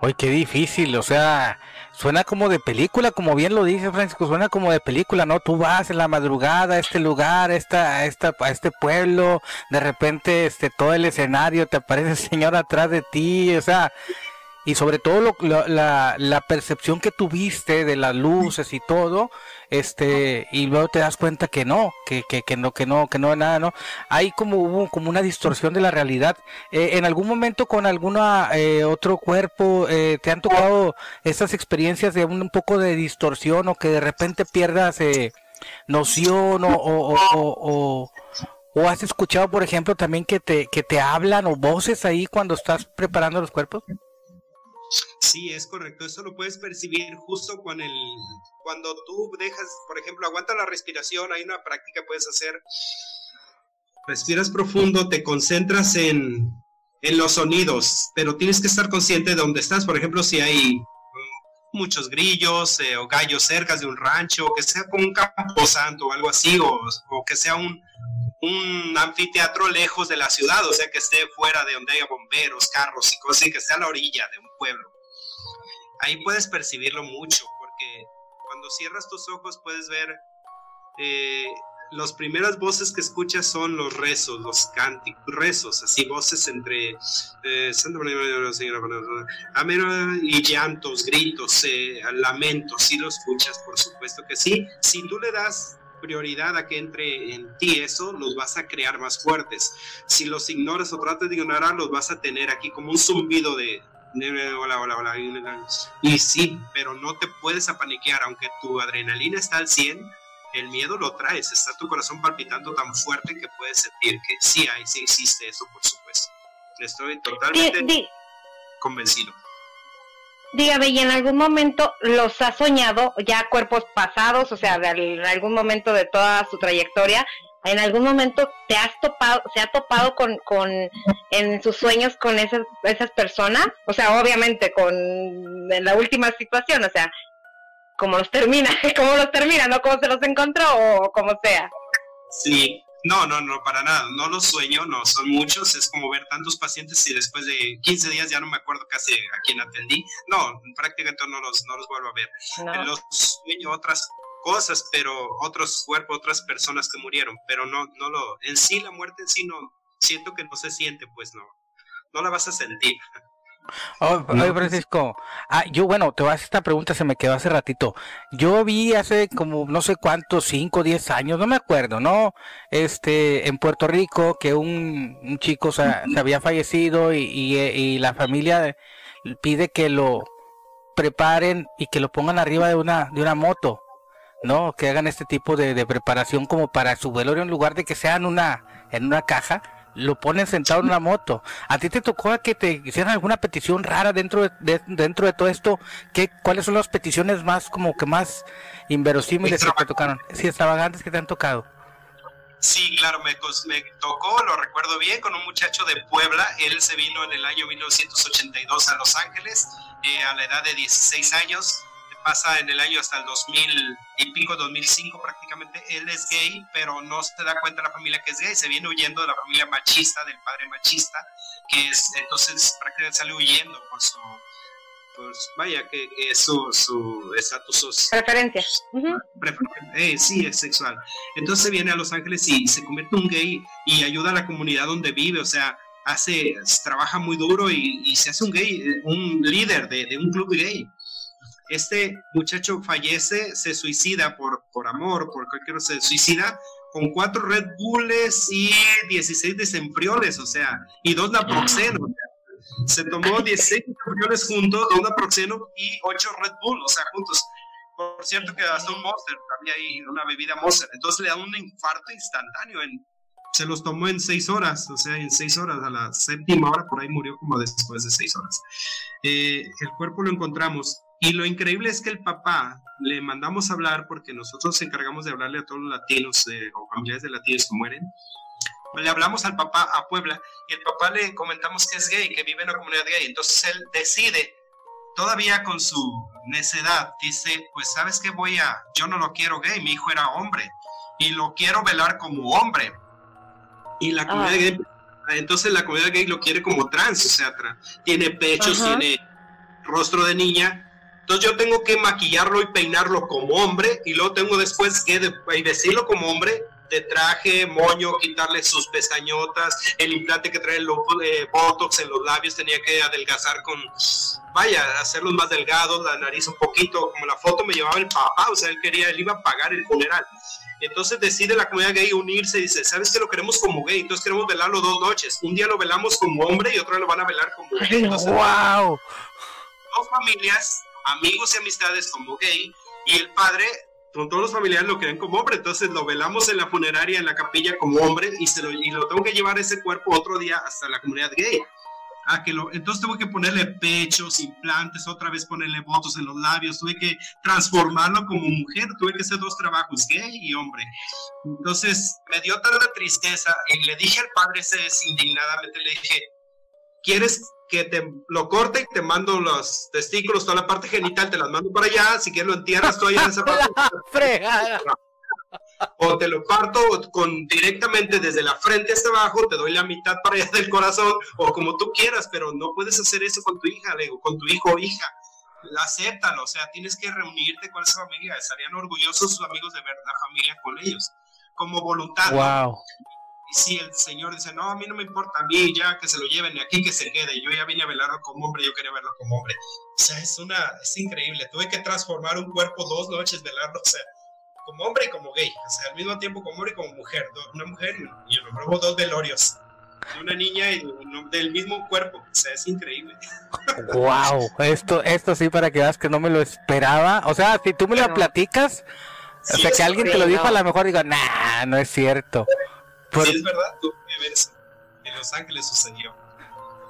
A: Uy, qué difícil, o sea, suena como de película, como bien lo dice Francisco, suena como de película, ¿no? Tú vas en la madrugada a este lugar, a, esta, esta, a este pueblo, de repente este, todo el escenario, te aparece el señor atrás de ti, o sea, y sobre todo la, la, percepción que tuviste de las luces y todo, este, y luego te das cuenta que no, que, que, que no, que no, que no nada, ¿no? Hay como hubo como una distorsión de la realidad. Eh, en algún momento con alguna eh, otro cuerpo eh, te han tocado esas experiencias de un, poco de distorsión o que de repente pierdas noción o, o, o, o, has escuchado, por ejemplo, también que te, que te hablan o voces ahí cuando estás preparando los cuerpos?
C: Sí, es correcto. Eso lo puedes percibir justo con el, cuando tú dejas, por ejemplo, aguanta la respiración, hay una práctica que puedes hacer. Respiras profundo, te concentras en, en los sonidos, pero tienes que estar consciente de dónde estás. Por ejemplo, si hay muchos grillos eh, o gallos cerca de un rancho, que sea como un campo santo o algo así, o, que sea un, un anfiteatro lejos de la ciudad, o sea, que esté fuera de donde haya bomberos, carros y cosas, y que esté a la orilla de un pueblo. Ahí puedes percibirlo mucho, cuando cierras tus ojos puedes ver eh, las primeras voces que escuchas son los rezos, los cánticos, rezos, así voces entre eh, y llantos, gritos, eh, lamentos, si lo escuchas, por supuesto que sí. Si tú le das prioridad a que entre en ti eso, los vas a crear más fuertes. Si los ignoras o tratas de ignorar, los vas a tener aquí como un zumbido de, hola, hola, hola. Y sí, pero no te puedes apaniquear, aunque tu adrenalina está al 100, el miedo lo traes, está tu corazón palpitando tan fuerte que puedes sentir que sí hay, sí existe eso, por supuesto. Estoy totalmente convencido.
B: Dígame, ¿y en algún momento los ha soñado ya cuerpos pasados, o sea, en algún momento de toda su trayectoria, en algún momento te has topado, se ha topado con, con en sus sueños con esas, esas personas? O sea, obviamente con en la última situación, o sea, cómo los termina, cómo los termina, no cómo se los encontró o como sea.
C: Sí, no, no, no, para nada, no los sueño, no, son muchos, es como ver tantos pacientes y después de 15 días ya no me acuerdo casi a quién atendí, no, prácticamente no los, no los vuelvo a ver, los sueño otras cosas, pero otros cuerpos, otras personas que murieron, pero no, no lo, en sí la muerte en sí no, siento que no se siente, pues no, no la vas a sentir.
A: Oh, oye, Francisco, ah, yo bueno, te voy a hacer esta pregunta, se me quedó hace ratito. Yo vi hace como no sé cuántos, 5, 10 años, no me acuerdo, ¿no? Este, en Puerto Rico, que un, un chico se, había fallecido y, y, la familia pide que lo preparen y que lo pongan arriba de una, de una moto, ¿no? Que hagan este tipo de, de preparación como para su velorio en lugar de que sea en una, en una caja lo ponen sentado en una moto. ¿A ti te tocó que te hicieran alguna petición rara dentro de, dentro de todo esto? ¿Qué, ¿Cuáles son las peticiones más como que más inverosímiles que te tocaron? Sí, extravagantes que te han tocado.
C: Sí, claro, me, me, tocó, lo recuerdo bien, con un muchacho de Puebla. Él se vino en el año 1982 a Los Ángeles eh, a la edad de 16 años pasa en el año hasta el 2000 y pico, 2005 prácticamente, él es gay, pero no se da cuenta la familia que es gay, se viene huyendo de la familia machista, del padre machista, que es, entonces prácticamente sale huyendo por su, pues vaya, que, es su, su estatus
B: Preferencia.
C: Eh, sí, es sexual. Entonces viene a Los Ángeles y se convierte en un gay y ayuda a la comunidad donde vive, o sea, hace, trabaja muy duro y, se hace un gay, un líder de, de un club gay este muchacho fallece, se suicida por, por amor, por cualquier se suicida con cuatro Red Bulls y 16 desembriones, o sea, y dos naproxeno. Se tomó 16 desembriones juntos, dos naproxeno y ocho Red Bull, o sea, juntos. Por cierto que hasta un Monster, había ahí una bebida Monster. Entonces le da un infarto instantáneo. En, se los tomó en seis horas, o sea, en seis horas, a la séptima hora por ahí murió como después de seis horas. Eh, el cuerpo lo encontramos y lo increíble es que el papá le mandamos a hablar porque nosotros nos encargamos de hablarle a todos los latinos eh, o familiares de latinos que mueren. Le hablamos al papá a Puebla y el papá le comentamos que es gay, que vive en una comunidad gay. Entonces él decide, todavía con su necedad, dice, pues sabes que voy a, yo no lo quiero gay, mi hijo era hombre y lo quiero velar como hombre. Y la comunidad gay, entonces la comunidad gay lo quiere como trans, o sea, tiene pechos, tiene rostro de niña entonces yo tengo que maquillarlo y peinarlo como hombre y luego tengo después que decirlo como hombre de traje, moño, quitarle sus pestañotas, el implante que trae el eh, botox en los labios tenía que adelgazar con, vaya, hacerlos más delgados, la nariz un poquito, como la foto me llevaba el papá, o sea, él quería, él iba a pagar el funeral. Entonces decide la comunidad gay unirse y dice, ¿sabes que lo queremos como gay? Entonces queremos velarlo dos noches. Un día lo velamos como hombre y otro lo van a velar como gay.
A: ¡Wow!
C: Dos familias amigos y amistades como gay, y el padre, con todos los familiares lo creen como hombre, entonces lo velamos en la funeraria, en la capilla como hombre, y, se lo, y lo tengo que llevar ese cuerpo otro día hasta la comunidad gay. Ah, que lo, entonces tuve que ponerle pechos, implantes, otra vez ponerle votos en los labios, tuve que transformarlo como mujer, tuve que hacer dos trabajos, gay y hombre. Entonces me dio tanta tristeza y le dije al padre ese indignadamente, le dije, ¿quieres que te lo corte y te mando los testículos, toda la parte genital, te las mando para allá, si quieres lo entierras tú allá en esa parte. o te lo parto con directamente desde la frente hasta abajo, te doy la mitad para allá del corazón, o como tú quieras, pero no puedes hacer eso con tu hija, le con tu hijo o hija. Acéptalo, o sea, tienes que reunirte con esa familia, estarían orgullosos sus amigos de ver la familia con ellos, como voluntad.
A: Wow
C: si el Señor dice, no, a mí no me importa, a mí ya que se lo lleven y aquí que se quede, yo ya vine a velarlo como hombre, yo quería verlo como hombre. O sea, es una, es increíble, tuve que transformar un cuerpo dos noches, velarlo, o sea, como hombre y como gay, o sea, al mismo tiempo como hombre y como mujer, una mujer y un hombre, hubo dos velorios, una niña y del mismo cuerpo, o sea, es increíble.
A: Wow, esto, esto sí para que veas que no me lo esperaba, o sea, si tú me lo platicas, o sea, que alguien te lo dijo, a lo mejor digo, nah, no es cierto
C: es verdad, tú en Los Ángeles sucedió.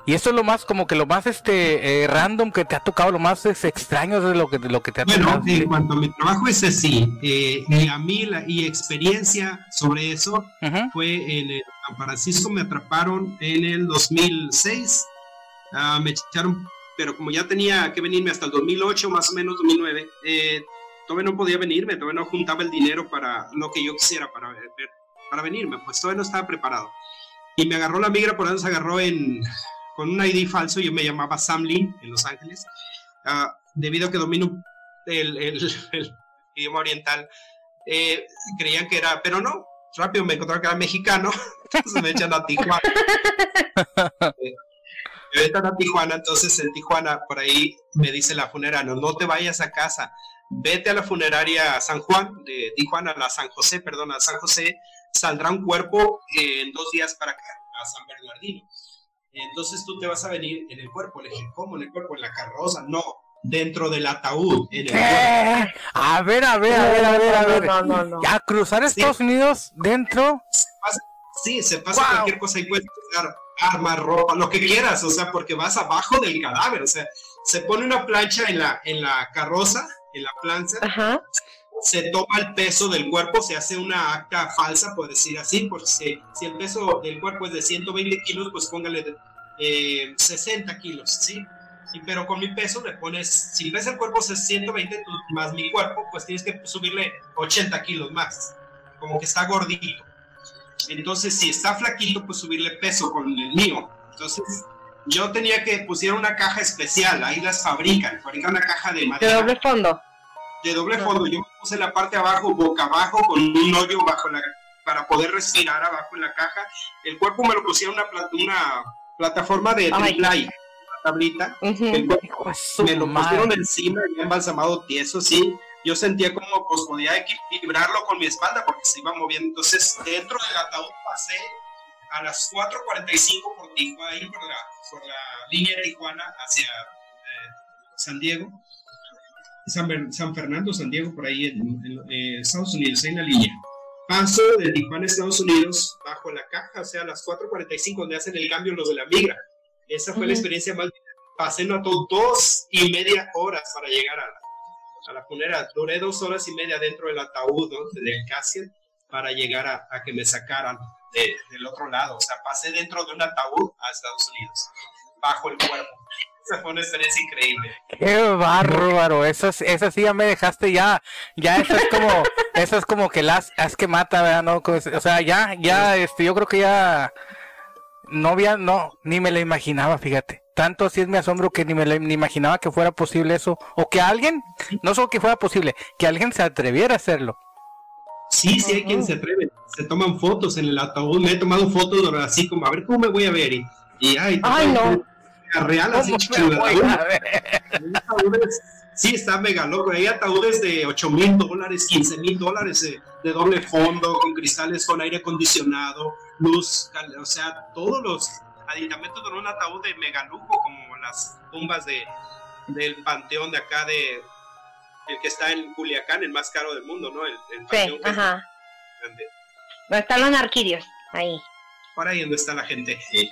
A: Y eso es lo más, como que lo más este eh, random que te ha tocado, lo más es, extraño de lo que, de lo que te ha
C: tocado.
A: Bueno,
C: en cuanto a mi trabajo es así, eh, a mí la y experiencia sobre eso fue en San Francisco, me atraparon en el 2006, ah, me echaron, pero como ya tenía que venirme hasta el 2008, más o menos 2009, eh, todavía no podía venirme, todavía no juntaba el dinero para lo que yo quisiera para, para venirme, pues todavía no estaba preparado. Y me agarró la migra, por eso se agarró en con un ID falso, yo me llamaba Sam Lin en Los Ángeles, ah, debido a que domino el, idioma oriental, eh, creían que era, pero no, rápido me encontraron que era mexicano, entonces me echan a Tijuana. me echan a Tijuana, entonces en Tijuana, por ahí me dice la funeraria, no te vayas a casa, vete a la funeraria San Juan, de Tijuana, la San José, perdón, a San José, saldrá un cuerpo en dos días para acá, a San Bernardino entonces tú te vas a venir en el cuerpo. Le dije, ¿cómo en el cuerpo? ¿En la carroza? No, dentro del ataúd. En el
A: A ver, a ver, a ver, a ver, a ver. No, no, no, a cruzar Estados Unidos dentro.
C: sí, se pasa cualquier cosa y puedes usar armas, ropa, lo que quieras, o sea, porque vas abajo del cadáver, o sea, se pone una plancha en la, en la carroza, en la plancha, Ajá se toma el peso del cuerpo, se hace una acta falsa, por decir así, porque si, el peso del cuerpo es de 120 kilos, pues póngale 60 eh, kilos, ¿sí? pero con mi peso le pones, si ves el cuerpo es 120 más mi cuerpo, pues tienes que subirle 80 kilos más, como que está gordito. Entonces, si está flaquito, pues subirle peso con el mío. Entonces, yo tenía que pusiera una caja especial, ahí las fabrican, fabrican una caja de
B: madera. De doble fondo
C: de doble fondo. Yo me puse la parte abajo, boca abajo, con un hoyo bajo la, para poder respirar abajo en la caja. El cuerpo me lo pusieron una, una plataforma de triplay, una tablita. me lo pusieron encima, ya embalsamado tieso, sí. Yo sentía como pues podía equilibrarlo con mi espalda porque se iba moviendo. Entonces, dentro del ataúd pasé a las 4.45 por Tijuana, por la, por la línea de Tijuana hacia eh, San Diego San, Fernando, San Diego, por ahí en, eh, Estados Unidos, en la línea. Paso de Tijuana, Estados Unidos, bajo la caja, o sea, a las 4.45, donde hacen el cambio los de la migra. Esa fue la experiencia más. Pasé no dos y media horas para llegar a la, a la funeraria. Duré dos horas y media dentro del ataúd, del casket, para llegar a, a que me sacaran del otro lado. O sea, pasé dentro de un ataúd a Estados Unidos, bajo el cuerpo. Esa fue una experiencia increíble.
A: Qué bárbaro, eso, eso sí ya me dejaste ya, ya eso es como, eso es como que las, es que mata, ¿verdad? No, o sea, ya, ya, este, yo creo que ya, no había, no, ni me lo imaginaba, fíjate. Tanto así es mi asombro que ni me lo, ni imaginaba que fuera posible eso, o que alguien, no solo que fuera posible, que alguien se atreviera a hacerlo.
C: Sí, sí hay quien se atreve, se toman fotos en el ataúd, me he tomado fotos así como, a ver cómo me voy a ver, y, y ay,
B: ay no
C: real así Sí, está mega loco. Hay ataúdes de 8 mil dólares, 15 mil dólares de, doble fondo, con cristales, con aire acondicionado, luz, o sea, todos los aditamentos de un ataúd de mega lujo, como las tumbas de, del panteón de acá de el que está en Culiacán, el más caro del mundo, ¿no? El,
B: sí, ajá. Donde están los narquirios, ahí.
C: Por ahí donde está la gente. Sí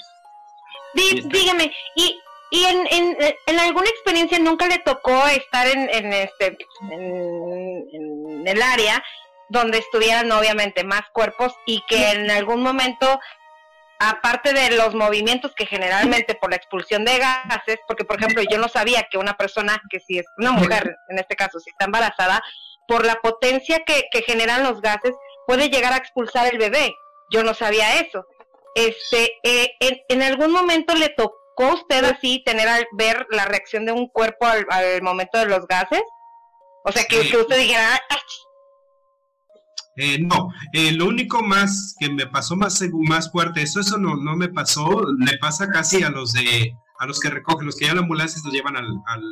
B: dígame, ¿y, y en, en, en, alguna experiencia nunca le tocó estar en, en este en, el área donde estuvieran obviamente más cuerpos y que en algún momento aparte de los movimientos que generalmente por la expulsión de gases, porque por ejemplo yo no sabía que una persona, que si es una mujer en este caso, si está embarazada, por la potencia que, que generan los gases, puede llegar a expulsar el bebé. Yo no sabía eso. Este, eh, en, algún momento le tocó a usted así tener al ver la reacción de un cuerpo al, momento de los gases? O sea, que, usted dijera,
C: eh, no, eh, lo único más que me pasó más, más fuerte, eso, eso no, no me pasó, le pasa casi a los de, a los que recogen, los que ya la ambulancia los llevan al, al,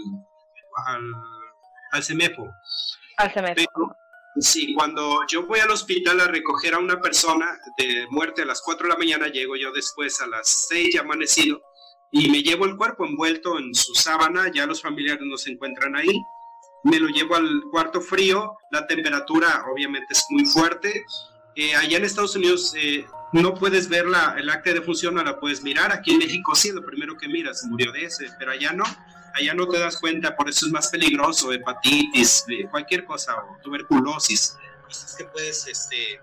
C: al, al CEMEFO.
B: Al CEMEFO.
C: Sí, cuando yo voy al hospital a recoger a una persona de muerte a las 4 de la mañana, llego yo después a las 6 ya amanecido y me llevo el cuerpo envuelto en su sábana, ya los familiares no se encuentran ahí, me lo llevo al cuarto frío, la temperatura obviamente es muy fuerte. Eh, allá en Estados Unidos, eh, no puedes ver la, el acta de función, no la puedes mirar. Aquí en México sí, lo primero que miras, murió de ese, pero allá no. Allá no te das cuenta, por eso es más peligroso, hepatitis, cualquier cosa, o tuberculosis, cosas que puedes este,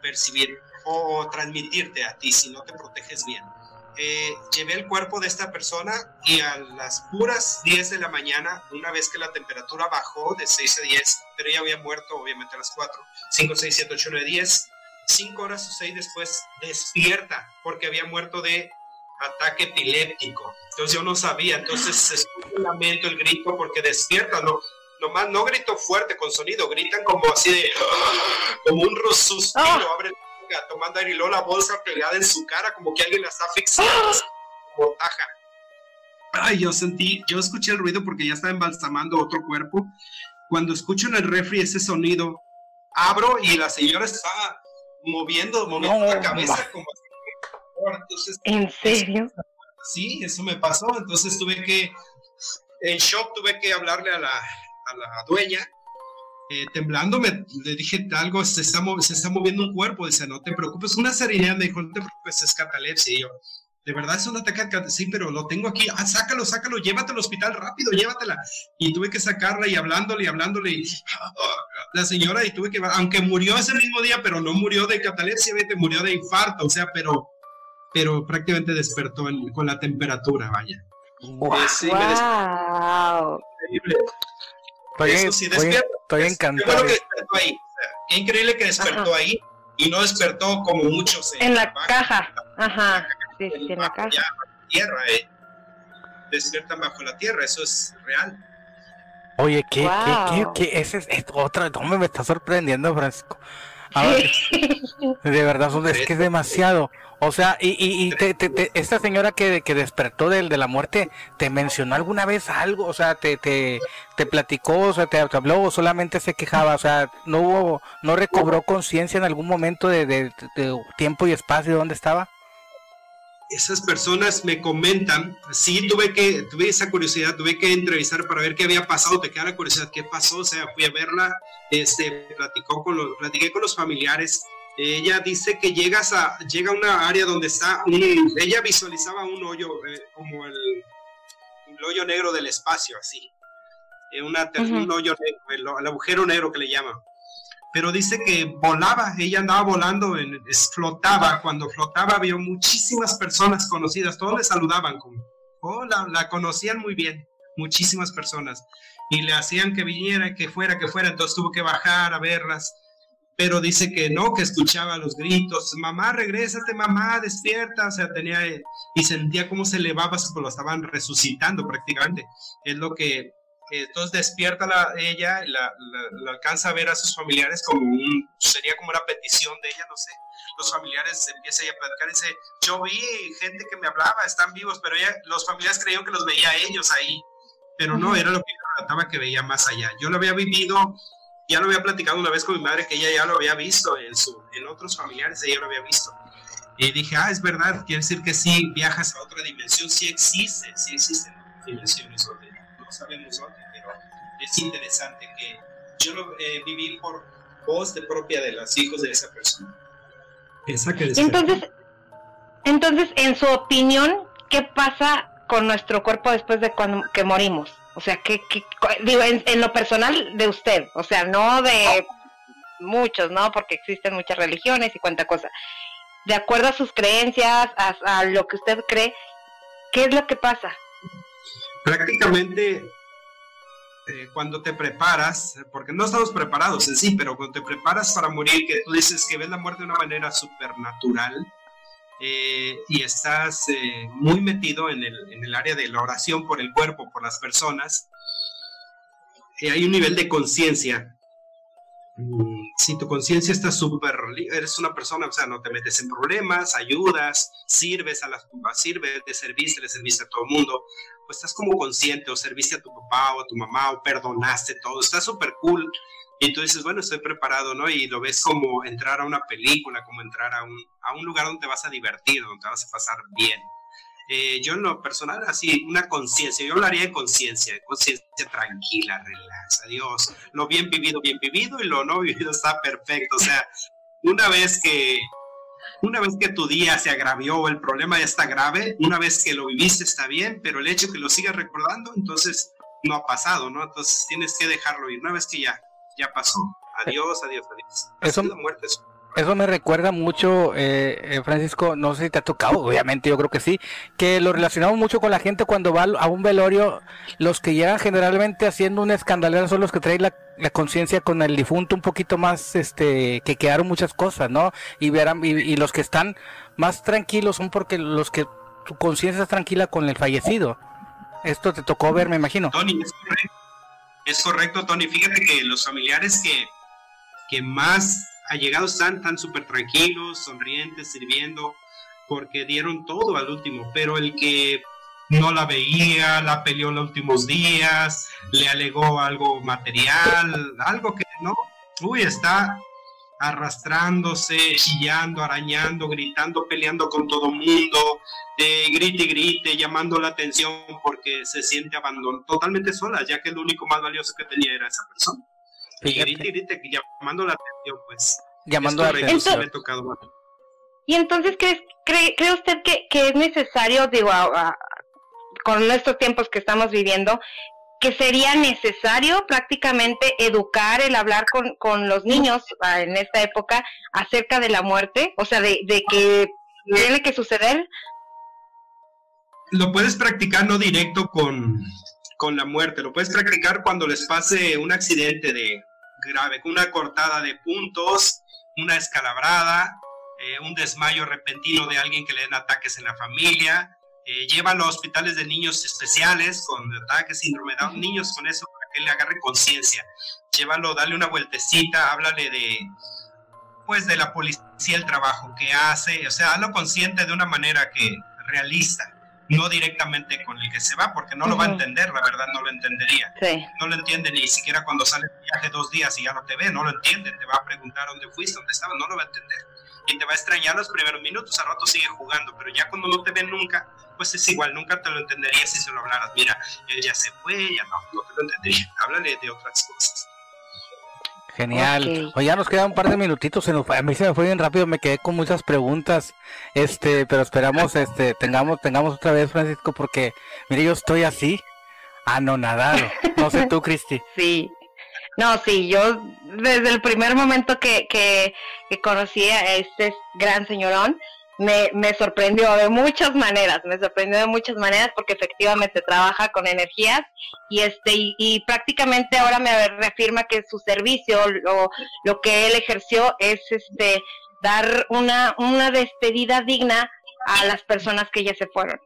C: percibir o transmitirte a ti si no te proteges bien. Eh, llevé el cuerpo de esta persona y a las puras 10 de la mañana, una vez que la temperatura bajó de 6 a 10, pero ella había muerto obviamente a las 4, 5, 6, 7, 8, 9, 10, 5 horas o 6 después despierta porque había muerto de ataque epiléptico. Entonces yo no sabía, entonces es el lamento, el grito porque despierta, no, nomás no grito fuerte con sonido, gritan como así de, como un suspiro, oh. abre tomando aire y luego la bolsa pegada en su cara, como que alguien la está asfixiando, como taja. Ay, yo sentí, yo escuché el ruido porque ya estaba embalsamando otro cuerpo. Cuando escucho en el refri ese sonido, abro y la señora estaba moviendo, moviendo la cabeza como
B: entonces, ¿En serio?
C: Sí, eso me pasó. Entonces tuve que, en shock, tuve que hablarle a la, a la dueña eh, temblando, me, le dije algo, se está, se está moviendo un cuerpo, dice, no te preocupes, una serenidad, me dijo, no te preocupes, es catalepsia, y yo, de verdad es un ataque sí, pero lo tengo aquí, ah, sácalo, sácalo, llévate al hospital rápido, llévatela, y tuve que sacarla y hablándole y hablándole, y la señora, y tuve que, aunque murió ese mismo día, pero no murió de catalepsia, murió de infarto, o sea, pero, pero prácticamente despertó con la temperatura, vaya.
B: Wow. Eh, sí, wow.
A: Estoy, sí estoy encantado.
C: Que ahí. qué increíble que despertó ahí y no despertó como muchos
B: en, la, caja. Ajá. Sí, sí, en la caja. Ya,
C: tierra, eh. Despiertan bajo la tierra, eso es real.
A: Oye, ¿qué, qué, qué, qué? Ese es, otra, no me está sorprendiendo, Francisco. de verdad, es que es demasiado. O sea, y, y, esta señora que, que despertó de, de, la muerte, ¿te mencionó alguna vez algo? O sea, ¿te, te, te platicó, o sea, te, habló o solamente se quejaba? O sea, ¿no hubo, no recobró conciencia en algún momento de, de, tiempo y espacio de dónde estaba?
C: Esas personas me comentan, sí, tuve que, tuve esa curiosidad, tuve que entrevistar para ver qué había pasado, te queda la curiosidad, qué pasó, o sea, fui a verla, este, platicó con los, platiqué con los familiares, ella dice que llegas a, llega a una área donde está ella visualizaba un hoyo, eh, como el, hoyo negro del espacio, así. Eh, una, Un hoyo negro, el, agujero negro que le llaman. Pero dice que volaba, ella andaba volando, flotaba. Cuando flotaba vio muchísimas personas conocidas, todos le saludaban como, oh, la conocían muy bien, muchísimas personas. Y le hacían que viniera, que fuera, que fuera, entonces tuvo que bajar a verlas pero dice que no, que escuchaba los gritos, mamá, regrésate, mamá, despierta, o sea, tenía, y sentía cómo se elevaba, pues lo estaban resucitando prácticamente, es lo que, entonces despierta la, ella, la, la, alcanza a ver a sus familiares como un, sería como una petición de ella, no sé, los familiares empiezan a platicar y dice, yo vi gente que me hablaba, están vivos, pero ella, los familiares creían que los veía ellos ahí, pero no, era lo que trataba que veía más allá. Yo lo había vivido ya lo había platicado una vez con mi madre que ella ya lo había visto en, su, en otros familiares, ella lo había visto. Y dije, ah, es verdad, quiere decir que sí viajas a otra dimensión, sí existe, sí existen dimensiones donde no sabemos dónde, pero es interesante que yo lo eh, viví por voz de propia de los hijos de esa persona.
B: Esa que entonces, entonces, en su opinión, ¿qué pasa con nuestro cuerpo después de cuando, que morimos? O sea, que, digo, en, lo personal de usted, o sea, no de muchos, ¿no? Porque existen muchas religiones y cuánta cosa. De acuerdo a sus creencias, a, lo que usted cree, ¿qué es lo que pasa?
C: Prácticamente eh, cuando te preparas, porque no estamos preparados en sí, pero cuando te preparas para morir, que tú dices que ves la muerte de una manera supernatural, eh, y estás eh, muy metido en el, en el, área de la oración por el cuerpo, por las personas, eh, hay un nivel de conciencia. Mm, si tu conciencia está súper, eres una persona, o sea, no te metes en problemas, ayudas, sirves a las sirves de servicio, le serviste a todo el mundo, estás como consciente o serviste a tu papá o a tu mamá o perdonaste todo, está súper cool y tú bueno, estoy preparado, ¿no? Y lo ves como entrar a una película, como entrar a un, a un lugar donde te vas a divertir, donde te vas a pasar bien. Eh, yo en lo personal, así, una conciencia, yo hablaría de conciencia, conciencia tranquila, relax, adiós. Lo bien vivido, bien vivido, y lo no vivido está perfecto. O sea, una vez que Una vez que tu día se agravió o el problema ya está grave, una vez que lo viviste está bien, pero el hecho que lo sigas recordando, entonces no ha pasado, ¿no? Entonces tienes que dejarlo ir. Una vez que ya, ya pasó. Adiós, adiós, adiós.
A: Eso, la muerte eso me recuerda mucho, eh, eh, Francisco, no sé si te ha tocado, obviamente yo creo que sí, que lo relacionamos mucho con la gente cuando va a un velorio, los que llegan generalmente haciendo una escandalera son los que traen la, conciencia con el difunto un poquito más, este, que quedaron muchas cosas, ¿no? Y verán, y, los que están más tranquilos son porque los que tu conciencia está tranquila con el fallecido. Esto te tocó ver, me imagino.
C: Tony, es correcto, es correcto Tony. Fíjate que los familiares que, que más allegados están tan súper tranquilos, sonrientes, sirviendo, porque dieron todo al último, pero el que no la veía, la peleó los últimos días, le alegó algo material, algo que no, uy, está arrastrándose, chillando, arañando, gritando, peleando con todo mundo, eh, grite y grite, llamando la atención porque se siente abandonado, totalmente sola, ya que el único más valioso que tenía era esa persona. Y grite y grite, llamando la atención, pues.
A: Llamando la atención.
B: y entonces, ¿cree, cree, usted que, que, es necesario, digo, con estos tiempos que estamos viviendo, que sería necesario prácticamente educar el hablar con, con los niños ah, en esta época acerca de la muerte? O sea, de, de que tiene que suceder.
C: Lo puedes practicar no directo con, con la muerte, lo puedes practicar cuando les pase un accidente de, grave, con una cortada de puntos, una escalabrada, eh, un desmayo repentino de alguien que le den ataques en la familia. Eh, llévalo a hospitales de niños especiales con ataques, síndrome de niños con eso para que le agarre conciencia. Llévalo, dale una vueltecita, háblale de, pues, de la policía, el trabajo que hace, o sea, hazlo consciente de una manera que realista no directamente con el que se va, porque no lo va a entender, la verdad no lo entendería. No lo entiende ni siquiera cuando sale de viaje dos días y ya no te ve, no lo entiende, te va a preguntar dónde fuiste, dónde estabas, no lo va a entender. Y te va a extrañar los primeros minutos, a rato sigue jugando, pero ya cuando no te ve nunca, pues es igual, nunca te lo entendería si se lo hablaras. Mira, él ya se fue, ya no, no te lo entendería. Háblale de otras cosas.
A: Genial. Hoy ya nos queda un par de minutitos. Se a mí se me fue bien rápido. Me quedé con muchas preguntas. Este, pero esperamos, este, tengamos, tengamos otra vez, Francisco, porque mire, yo estoy así, anonadado. No sé tú, Cristi.
B: Sí. No, sí, yo desde el primer momento que, que, que conocí a este gran señorón, me, me sorprendió de muchas maneras, me sorprendió de muchas maneras porque efectivamente trabaja con energías y este y, prácticamente ahora me reafirma que su servicio, lo, lo que él ejerció es este dar una, una despedida digna a las personas que ya se fueron.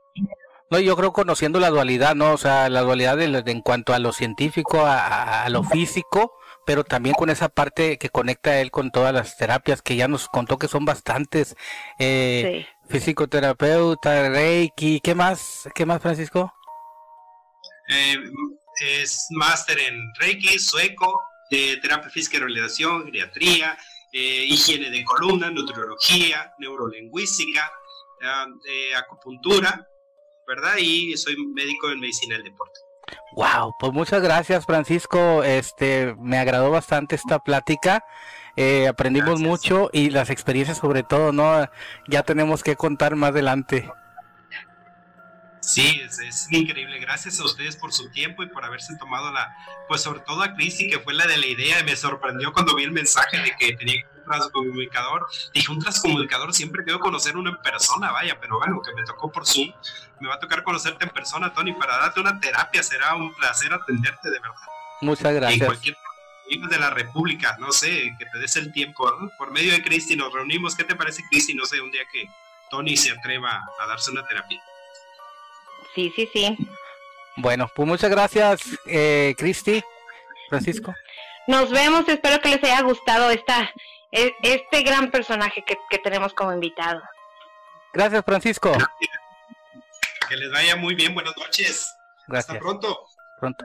A: No, yo creo conociendo la dualidad, ¿no? O sea, la dualidad de, en cuanto a lo científico, a, lo físico, pero también con esa parte que conecta él con todas las terapias que ya nos contó que son bastantes. Eh, Fisicoterapeuta, Reiki, ¿qué más? ¿Qué más, Francisco?
C: Eh, es máster en Reiki, sueco, de terapia física y rehabilitación, geriatría, eh, higiene de columna, nutriología, neurolingüística, eh, acupuntura, ¿verdad? Y soy médico en medicina del deporte.
A: Wow, pues muchas gracias Francisco, este me agradó bastante esta plática, eh, aprendimos mucho y las experiencias sobre todo, ¿no? Ya tenemos que contar más adelante.
C: Sí, es, increíble. Gracias a ustedes por su tiempo y por haberse tomado la, pues sobre todo a Cristi, que fue la de la idea, y me sorprendió cuando vi el mensaje de que tenía transcomunicador. Dije, un transcomunicador siempre quiero conocer uno en persona, vaya, pero bueno, que me tocó por Zoom. Me va a tocar conocerte en persona, Tony, para darte una terapia. Será un placer atenderte, de verdad.
A: Muchas gracias. En cualquier
C: de la República, no sé, que te des el tiempo, Por medio de Cristi nos reunimos. ¿Qué te parece, Cristi? No sé, un día que Tony se atreva a darse una terapia.
B: Sí, sí, sí.
A: Bueno, pues muchas gracias, eh, Cristi, Francisco.
B: Nos vemos, espero que les haya gustado esta, este gran personaje que, que tenemos como invitado.
A: Gracias, Francisco.
C: Que les vaya muy bien, buenas noches.
A: Gracias.
C: Hasta pronto.
A: Pronto.